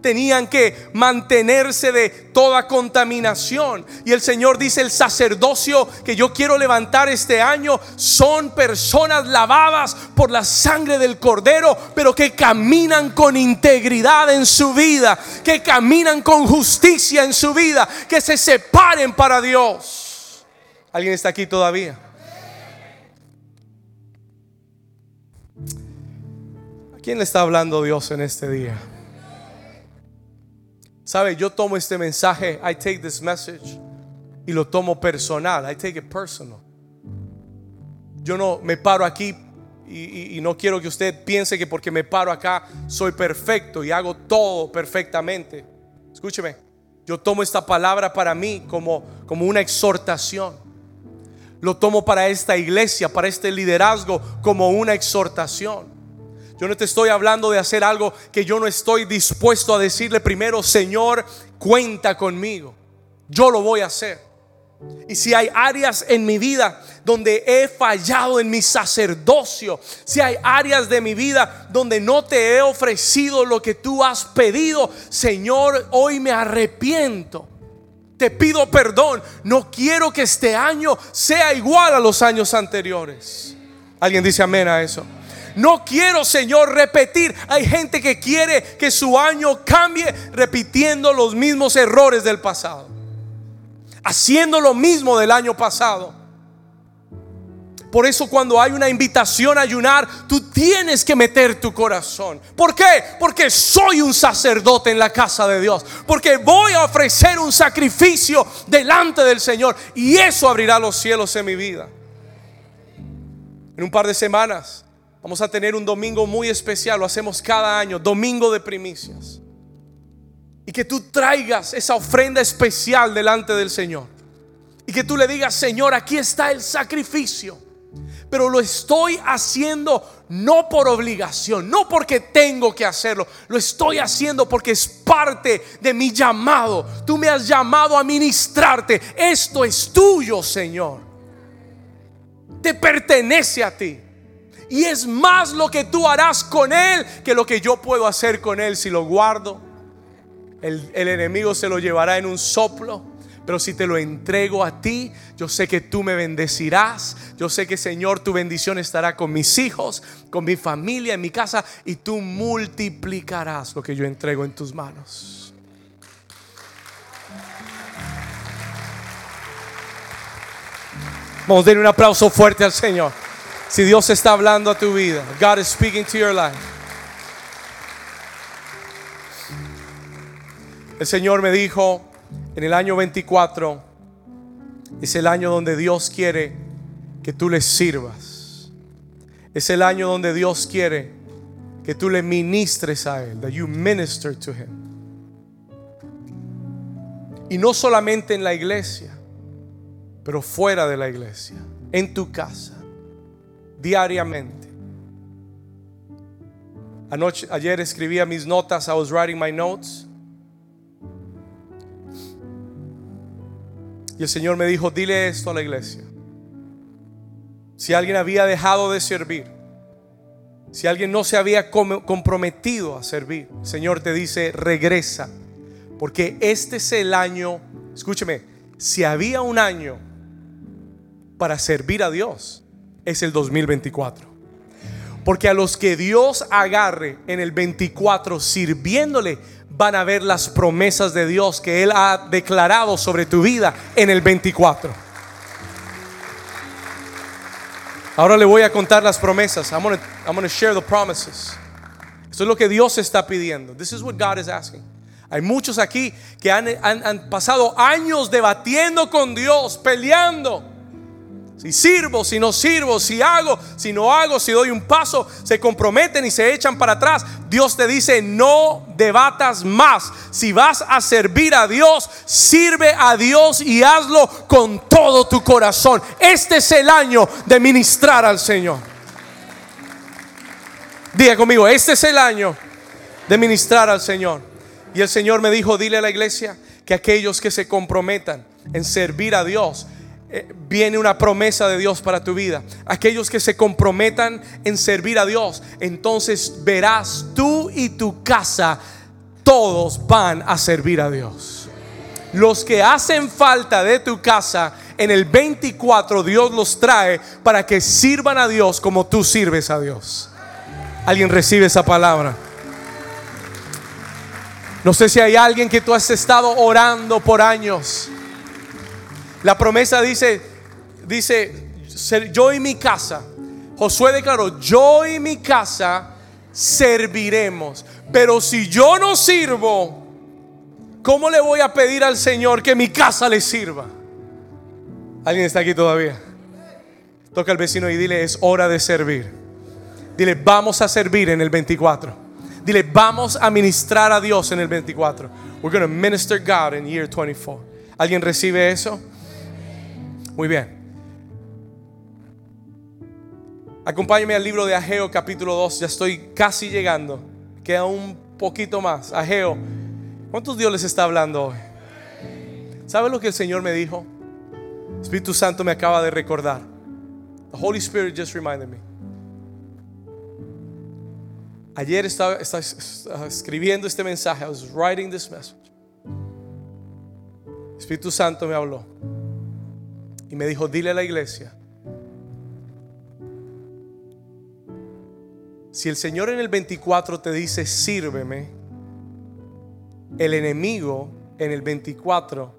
tenían que mantenerse de toda contaminación. Y el Señor dice, el sacerdocio que yo quiero levantar este año son personas lavadas por la sangre del cordero, pero que caminan con integridad en su vida, que caminan con justicia en su vida, que se separen para Dios. ¿Alguien está aquí todavía? ¿A quién le está hablando Dios en este día? Sabe, yo tomo este mensaje, I take this message y lo tomo personal, I take it personal. Yo no me paro aquí y, no quiero que usted piense que porque me paro acá soy perfecto y hago todo perfectamente. Escúcheme, yo tomo esta palabra para mí como, como una exhortación. Lo tomo para esta iglesia, para este liderazgo como una exhortación. Yo no te estoy hablando de hacer algo que yo no estoy dispuesto a decirle primero, Señor, cuenta conmigo. Yo lo voy a hacer. Y si hay áreas en mi vida donde he fallado en mi sacerdocio, si hay áreas de mi vida donde no te he ofrecido lo que tú has pedido, Señor, hoy me arrepiento. Te pido perdón. No quiero que este año sea igual a los años anteriores. ¿Alguien dice amén a eso? No quiero, Señor, repetir. Hay gente que quiere que su año cambie repitiendo los mismos errores del pasado. Haciendo lo mismo del año pasado. Por eso cuando hay una invitación a ayunar, tú tienes que meter tu corazón. ¿Por qué? Porque soy un sacerdote en la casa de Dios. Porque voy a ofrecer un sacrificio delante del Señor. Y eso abrirá los cielos en mi vida. En un par de semanas Vamos a tener un domingo muy especial, lo hacemos cada año, domingo de primicias. Y que tú traigas esa ofrenda especial delante del Señor. Y que tú le digas, Señor, aquí está el sacrificio. Pero lo estoy haciendo no por obligación, no porque tengo que hacerlo. Lo estoy haciendo porque es parte de mi llamado. Tú me has llamado a ministrarte. Esto es tuyo, Señor. Te pertenece a ti. Y es más lo que tú harás con Él que lo que yo puedo hacer con Él si lo guardo. El, enemigo se lo llevará en un soplo. Pero si te lo entrego a ti, yo sé que tú me bendecirás. Yo sé que Señor, tu bendición estará con mis hijos, con mi familia, en mi casa. Y tú multiplicarás lo que yo entrego en tus manos. Vamos a dar un aplauso fuerte al Señor. Si Dios está hablando a tu vida, God is speaking to your life. El Señor me dijo en el año 24 es el año donde Dios quiere que tú le sirvas. Es el año donde Dios quiere que tú le ministres a Él, that you minister to Him. Y no solamente en la iglesia, pero fuera de la iglesia, en tu casa diariamente. Anoche, ayer escribía mis notas, I was writing my notes. Y el Señor me dijo, dile esto a la iglesia. Si alguien había dejado de servir, si alguien no se había comprometido a servir, el Señor te dice, regresa. Porque este es el año, escúcheme, si había un año para servir a Dios, es el 2024. Porque a los que Dios agarre en el 24 sirviéndole, van a ver las promesas de Dios que Él ha declarado sobre tu vida en el 24. Ahora le voy a contar las promesas. I'm going to share the promises. Esto es lo que Dios está pidiendo. This is what God is asking. Hay muchos aquí que han, han pasado años debatiendo con Dios, peleando. Si sirvo, si no sirvo, si hago, si no hago, si doy un paso, se comprometen y se echan para atrás. Dios te dice, no debatas más. Si vas a servir a Dios, sirve a Dios y hazlo con todo tu corazón. Este es el año de ministrar al Señor. Diga conmigo, este es el año de ministrar al Señor. Y el Señor me dijo, dile a la iglesia que aquellos que se comprometan en servir a Dios, viene una promesa de Dios para tu vida. Aquellos que se comprometan en servir a Dios, entonces verás tú y tu casa, todos van a servir a Dios. Los que hacen falta de tu casa, en el 24 Dios los trae para que sirvan a Dios como tú sirves a Dios. ¿Alguien recibe esa palabra? No sé si hay alguien que tú has estado orando por años la promesa dice, dice, yo y mi casa. Josué declaró, yo y mi casa serviremos. Pero si yo no sirvo, ¿cómo le voy a pedir al Señor que mi casa le sirva? ¿Alguien está aquí todavía? Toca al vecino y dile, es hora de servir. Dile, vamos a servir en el 24. Dile, vamos a ministrar a Dios en el 24. We're going to minister God in year 24. ¿Alguien recibe eso? Muy bien. Acompáñame al libro de Ageo capítulo 2. Ya estoy casi llegando. Queda un poquito más. Ageo. ¿Cuántos Dios les está hablando hoy? ¿Sabe lo que el Señor me dijo? Espíritu Santo me acaba de recordar. The Holy Spirit just reminded me. Ayer estaba, estaba, escribiendo este mensaje. I was writing this message. Espíritu Santo me habló. Y me dijo, dile a la iglesia, si el Señor en el 24 te dice, sírveme, el enemigo en el 24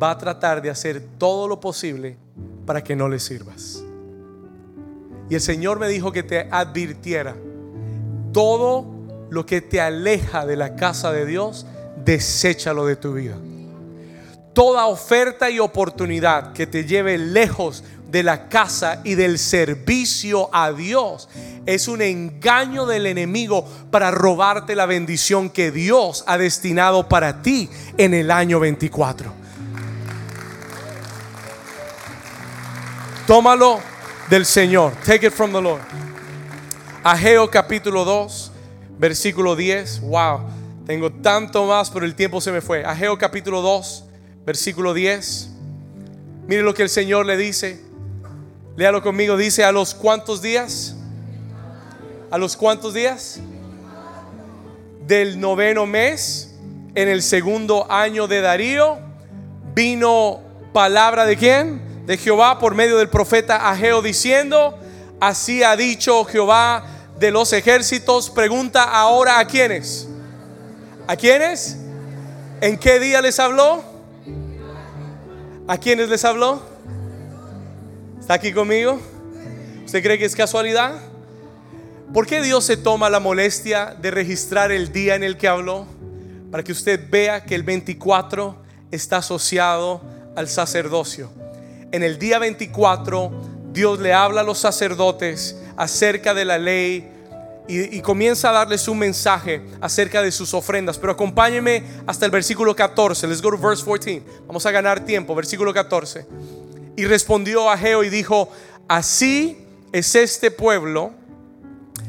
va a tratar de hacer todo lo posible para que no le sirvas. Y el Señor me dijo que te advirtiera, todo lo que te aleja de la casa de Dios, deséchalo de tu vida toda oferta y oportunidad que te lleve lejos de la casa y del servicio a Dios. Es un engaño del enemigo para robarte la bendición que Dios ha destinado para ti en el año 24. Tómalo del Señor. Take it from the Lord. Ageo capítulo 2, versículo 10. Wow, tengo tanto más, pero el tiempo se me fue. Ageo capítulo 2, versículo 10. Mire lo que el Señor le dice. Léalo conmigo. Dice, ¿a los cuántos días? ¿A los cuántos días? Del noveno mes, en el segundo año de Darío, vino palabra de quién? de Jehová por medio del profeta Ageo diciendo, así ha dicho Jehová de los ejércitos, pregunta ahora a quiénes. ¿A quiénes? ¿En qué día les habló? ¿A quiénes les habló? ¿Está aquí conmigo? ¿Usted cree que es casualidad? ¿Por qué Dios se toma la molestia de registrar el día en el que habló? Para que usted vea que el 24 está asociado al sacerdocio en el día 24 Dios le habla a los sacerdotes acerca de la ley y, comienza a darles un mensaje acerca de sus ofrendas. Pero acompáñeme hasta el versículo 14. Let's go to verse 14. Vamos a ganar tiempo. Versículo 14. Y respondió a y dijo, así es este pueblo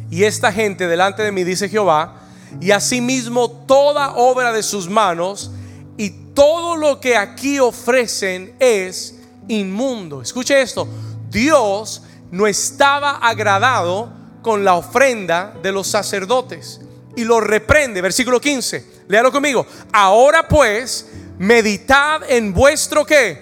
y esta gente delante de mí, dice Jehová, y asimismo toda obra de sus manos y todo lo que aquí ofrecen es inmundo. Escuche esto, Dios no estaba agradado con la ofrenda de los sacerdotes y lo reprende. Versículo 15, léalo conmigo. Ahora pues, meditad en vuestro que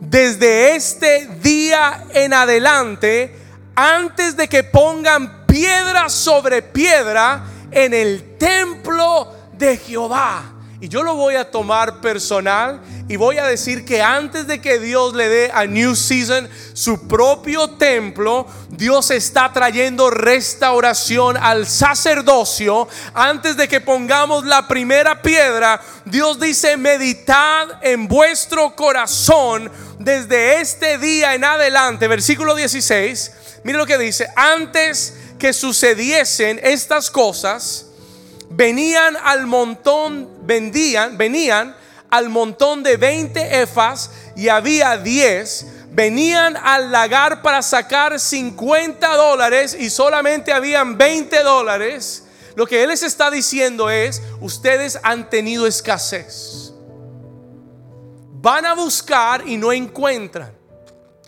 desde este día en adelante, antes de que pongan piedra sobre piedra en el templo de Jehová. Y yo lo voy a tomar personal y voy a decir que antes de que Dios le dé a New Season su propio templo, Dios está trayendo restauración al sacerdocio. Antes de que pongamos la primera piedra, Dios dice, meditad en vuestro corazón desde este día en adelante. Versículo 16, mire lo que dice, antes que sucediesen estas cosas, venían al montón, vendían, venían al montón de 20 efas y había 10. Venían al lagar para sacar 50 dólares y solamente habían 20 dólares. Lo que él les está diciendo es, ustedes han tenido escasez. Van a buscar y no encuentran.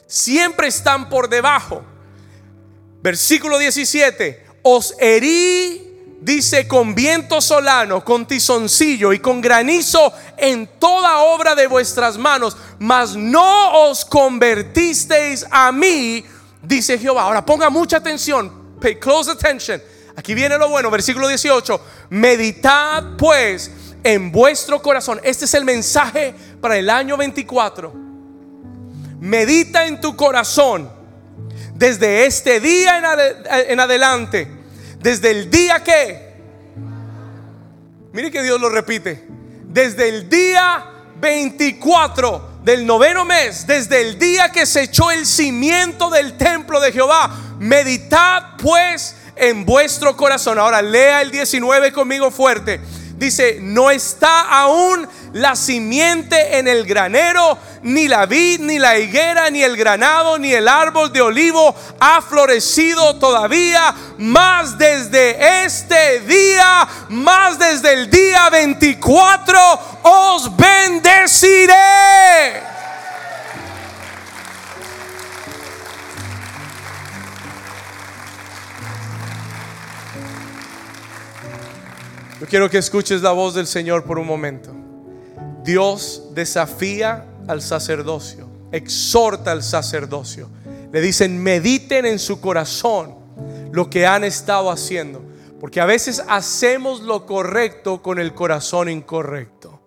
Siempre están por debajo. Versículo 17. Os herí dice con viento solano, con tizoncillo y con granizo en toda obra de vuestras manos, mas no os convertisteis a mí, dice Jehová. Ahora ponga mucha atención, pay close attention. Aquí viene lo bueno, versículo 18. Meditad pues en vuestro corazón. Este es el mensaje para el año 24. Medita en tu corazón desde este día en, adelante desde el día que, mire que Dios lo repite, desde el día 24 del noveno mes, desde el día que se echó el cimiento del templo de Jehová, meditad pues en vuestro corazón. Ahora lea el 19 conmigo fuerte. Dice, no está aún la simiente en el granero, ni la vid, ni la higuera, ni el granado, ni el árbol de olivo ha florecido todavía, más desde este día, más desde el día 24, os bendeciré. Yo quiero que escuches la voz del Señor por un momento. Dios desafía al sacerdocio, exhorta al sacerdocio. Le dicen, mediten en su corazón lo que han estado haciendo. Porque a veces hacemos lo correcto con el corazón incorrecto.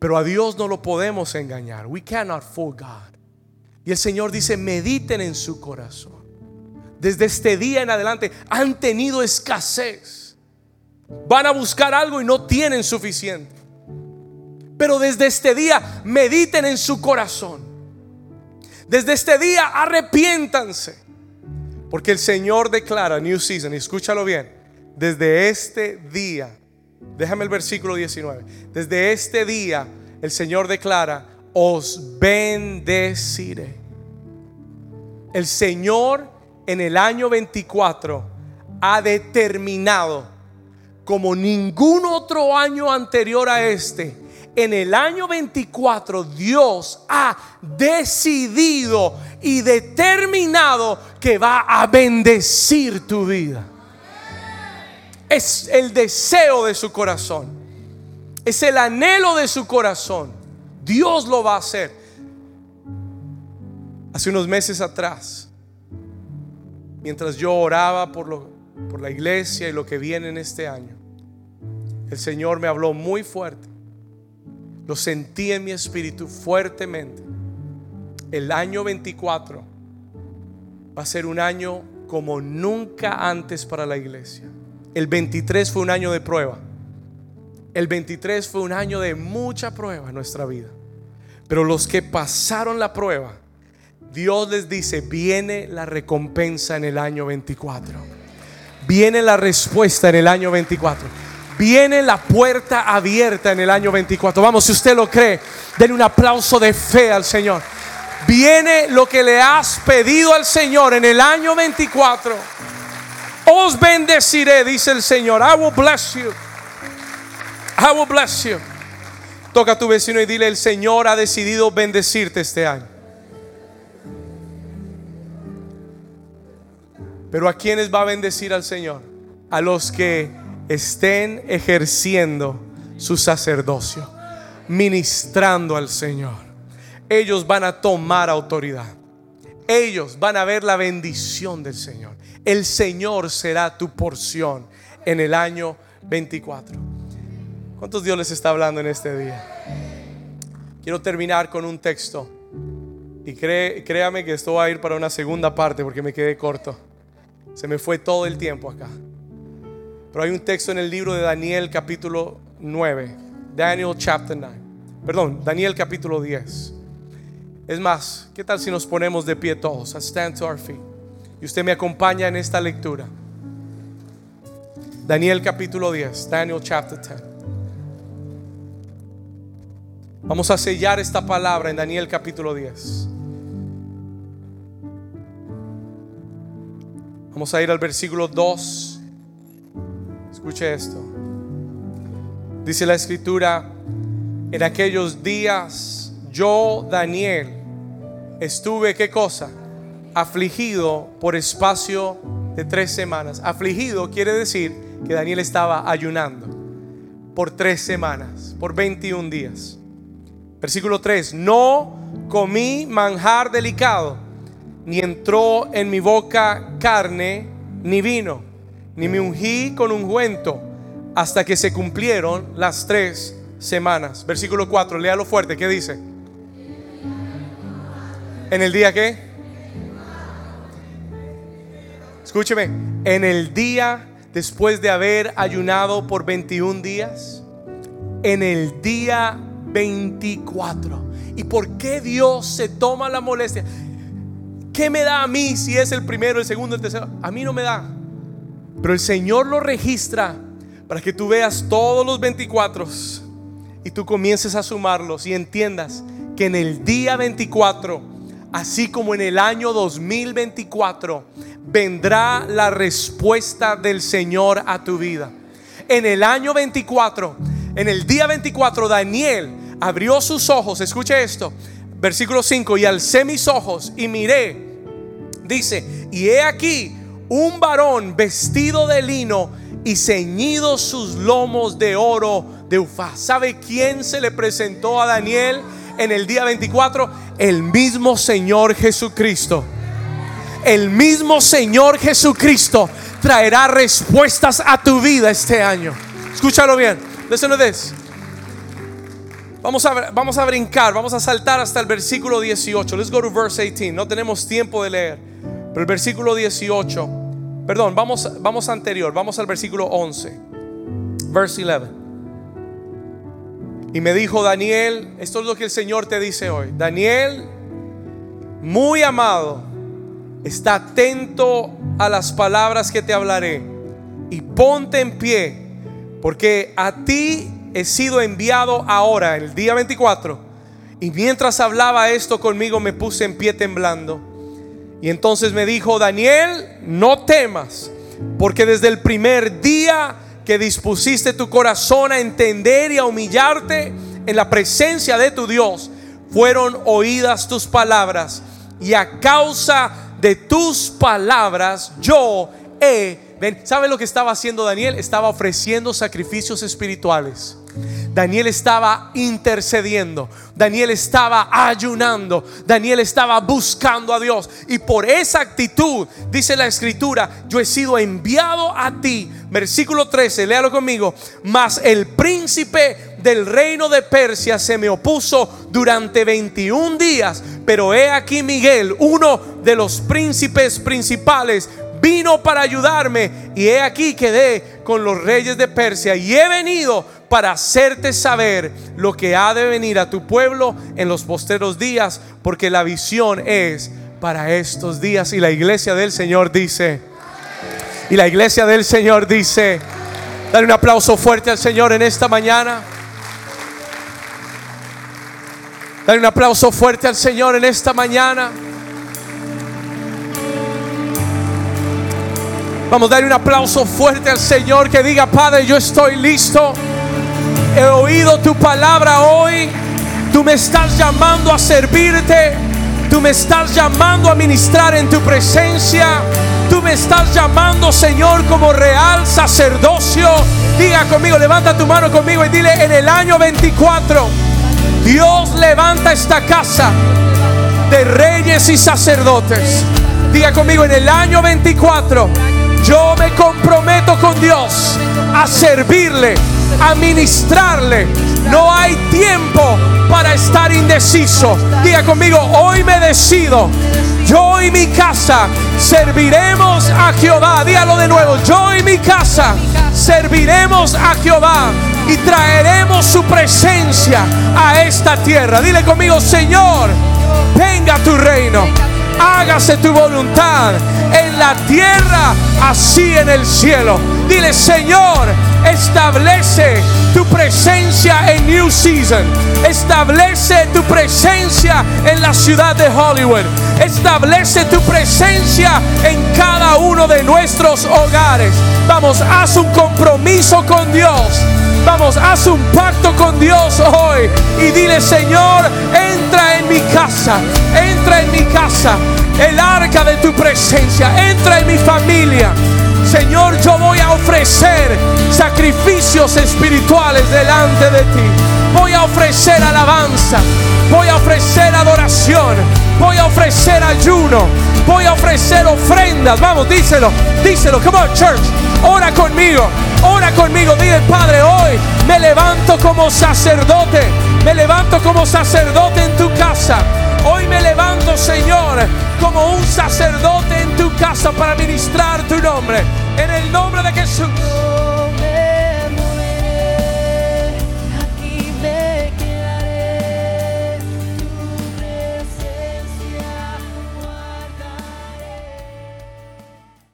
Pero a Dios no lo podemos engañar. We cannot fool God. Y el Señor dice, mediten en su corazón. Desde este día en adelante han tenido escasez Van a buscar algo y no tienen suficiente. Pero desde este día mediten en su corazón. Desde este día arrepiéntanse. Porque el Señor declara, New Season, escúchalo bien, desde este día, déjame el versículo 19, desde este día el Señor declara, os bendeciré. El Señor en el año 24 ha determinado, como ningún otro año anterior a este, en el año 24 Dios ha decidido y determinado que va a bendecir tu vida. Es el deseo de su corazón. Es el anhelo de su corazón. Dios lo va a hacer. Hace unos meses atrás, mientras yo oraba por, lo, por la iglesia y lo que viene en este año, el Señor me habló muy fuerte lo sentí en mi espíritu fuertemente. El año 24 va a ser un año como nunca antes para la iglesia. El 23 fue un año de prueba. El 23 fue un año de mucha prueba en nuestra vida. Pero los que pasaron la prueba, Dios les dice, viene la recompensa en el año 24. Viene la respuesta en el año 24. Viene la puerta abierta en el año 24. Vamos, si usted lo cree, denle un aplauso de fe al Señor. Viene lo que le has pedido al Señor en el año 24. Os bendeciré, dice el Señor. I will bless you. I will bless you. Toca a tu vecino y dile, el Señor ha decidido bendecirte este año. Pero ¿a quiénes va a bendecir al Señor? A los que estén ejerciendo su sacerdocio, ministrando al Señor. Ellos van a tomar autoridad. Ellos van a ver la bendición del Señor. El Señor será tu porción en el año 24. ¿Cuántos Dios les está hablando en este día? Quiero terminar con un texto. Y créame que esto va a ir para una segunda parte porque me quedé corto. Se me fue todo el tiempo acá. Pero hay un texto en el libro de Daniel capítulo 9. Daniel chapter 9. Perdón, Daniel capítulo 10. Es más, ¿qué tal si nos ponemos de pie todos? A stand to our feet. Y usted me acompaña en esta lectura. Daniel capítulo 10. Daniel chapter 10. Vamos a sellar esta palabra en Daniel capítulo 10. Vamos a ir al versículo 2 Escuche esto. Dice la escritura, en aquellos días yo, Daniel, estuve, ¿qué cosa? Afligido por espacio de tres semanas. Afligido quiere decir que Daniel estaba ayunando por tres semanas, por 21 días. Versículo 3, no comí manjar delicado, ni entró en mi boca carne, ni vino ni me ungí con ungüento hasta que se cumplieron las tres semanas. Versículo 4, léalo fuerte, ¿qué dice? ¿En el día qué? Escúcheme, en el día después de haber ayunado por 21 días, en el día 24. ¿Y por qué Dios se toma la molestia? ¿Qué me da a mí si es el primero, el segundo, el tercero? A mí no me da. Pero el Señor lo registra para que tú veas todos los 24 y tú comiences a sumarlos y entiendas que en el día 24, así como en el año 2024, vendrá la respuesta del Señor a tu vida. En el año 24, en el día 24, Daniel abrió sus ojos, escuche esto, versículo 5, y alcé mis ojos y miré, dice, y he aquí, un varón vestido de lino y ceñido sus lomos de oro de Ufaz. ¿Sabe quién se le presentó a Daniel en el día 24? El mismo Señor Jesucristo. El mismo Señor Jesucristo traerá respuestas a tu vida este año. Escúchalo bien. Listen. Vamos a, vamos a brincar, vamos a saltar hasta el versículo 18. Let's go to verse 18. No tenemos tiempo de leer. Pero el versículo 18, perdón, vamos, vamos anterior, vamos al versículo 11. Verse 11. Y me dijo Daniel, esto es lo que el Señor te dice hoy. Daniel, muy amado, está atento a las palabras que te hablaré y ponte en pie, porque a ti he sido enviado ahora, el día 24. Y mientras hablaba esto conmigo me puse en pie temblando. Y entonces me dijo, Daniel, no temas, porque desde el primer día que dispusiste tu corazón a entender y a humillarte en la presencia de tu Dios, fueron oídas tus palabras. Y a causa de tus palabras yo he... ¿Sabe lo que estaba haciendo Daniel? Estaba ofreciendo sacrificios espirituales. Daniel estaba intercediendo, Daniel estaba ayunando, Daniel estaba buscando a Dios. Y por esa actitud, dice la escritura, yo he sido enviado a ti. Versículo 13, léalo conmigo. Mas el príncipe del reino de Persia se me opuso durante 21 días. Pero he aquí Miguel, uno de los príncipes principales, vino para ayudarme. Y he aquí quedé con los reyes de Persia. Y he venido para hacerte saber lo que ha de venir a tu pueblo en los posteros días, porque la visión es para estos días. Y la iglesia del Señor dice, y la iglesia del Señor dice, dale un aplauso fuerte al Señor en esta mañana. Dale un aplauso fuerte al Señor en esta mañana. Vamos a darle un aplauso fuerte al Señor que diga, Padre, yo estoy listo he oído tu palabra hoy. Tú me estás llamando a servirte. Tú me estás llamando a ministrar en tu presencia. Tú me estás llamando, Señor, como real sacerdocio. Diga conmigo, levanta tu mano conmigo y dile, en el año 24, Dios levanta esta casa de reyes y sacerdotes. Diga conmigo, en el año 24, yo me comprometo con Dios a servirle a ministrarle. No hay tiempo para estar indeciso. Diga conmigo, hoy me decido. Yo y mi casa serviremos a Jehová. Dígalo de nuevo. Yo y mi casa serviremos a Jehová y traeremos su presencia a esta tierra. Dile conmigo, Señor, venga tu reino. Hágase tu voluntad en la tierra, así en el cielo. Dile, Señor, establece tu presencia en New Season. Establece tu presencia en la ciudad de Hollywood. Establece tu presencia en cada uno de nuestros hogares. Vamos, haz un compromiso con Dios. Vamos, haz un pacto con Dios hoy y dile, Señor, entra en mi casa, entra en mi casa, el arca de tu presencia, entra en mi familia. Señor, yo voy a ofrecer sacrificios espirituales delante de ti. Voy a ofrecer alabanza. Voy a ofrecer adoración. Voy a ofrecer ayuno. Voy a ofrecer ofrendas. Vamos, díselo. Díselo. Come on, church. Ora conmigo. Ora conmigo. Dile, Padre, hoy me levanto como sacerdote. Me levanto como sacerdote en tu casa. Hoy me levanto, Señor, como un sacerdote en tu casa para ministrar tu nombre. En el nombre de Jesús.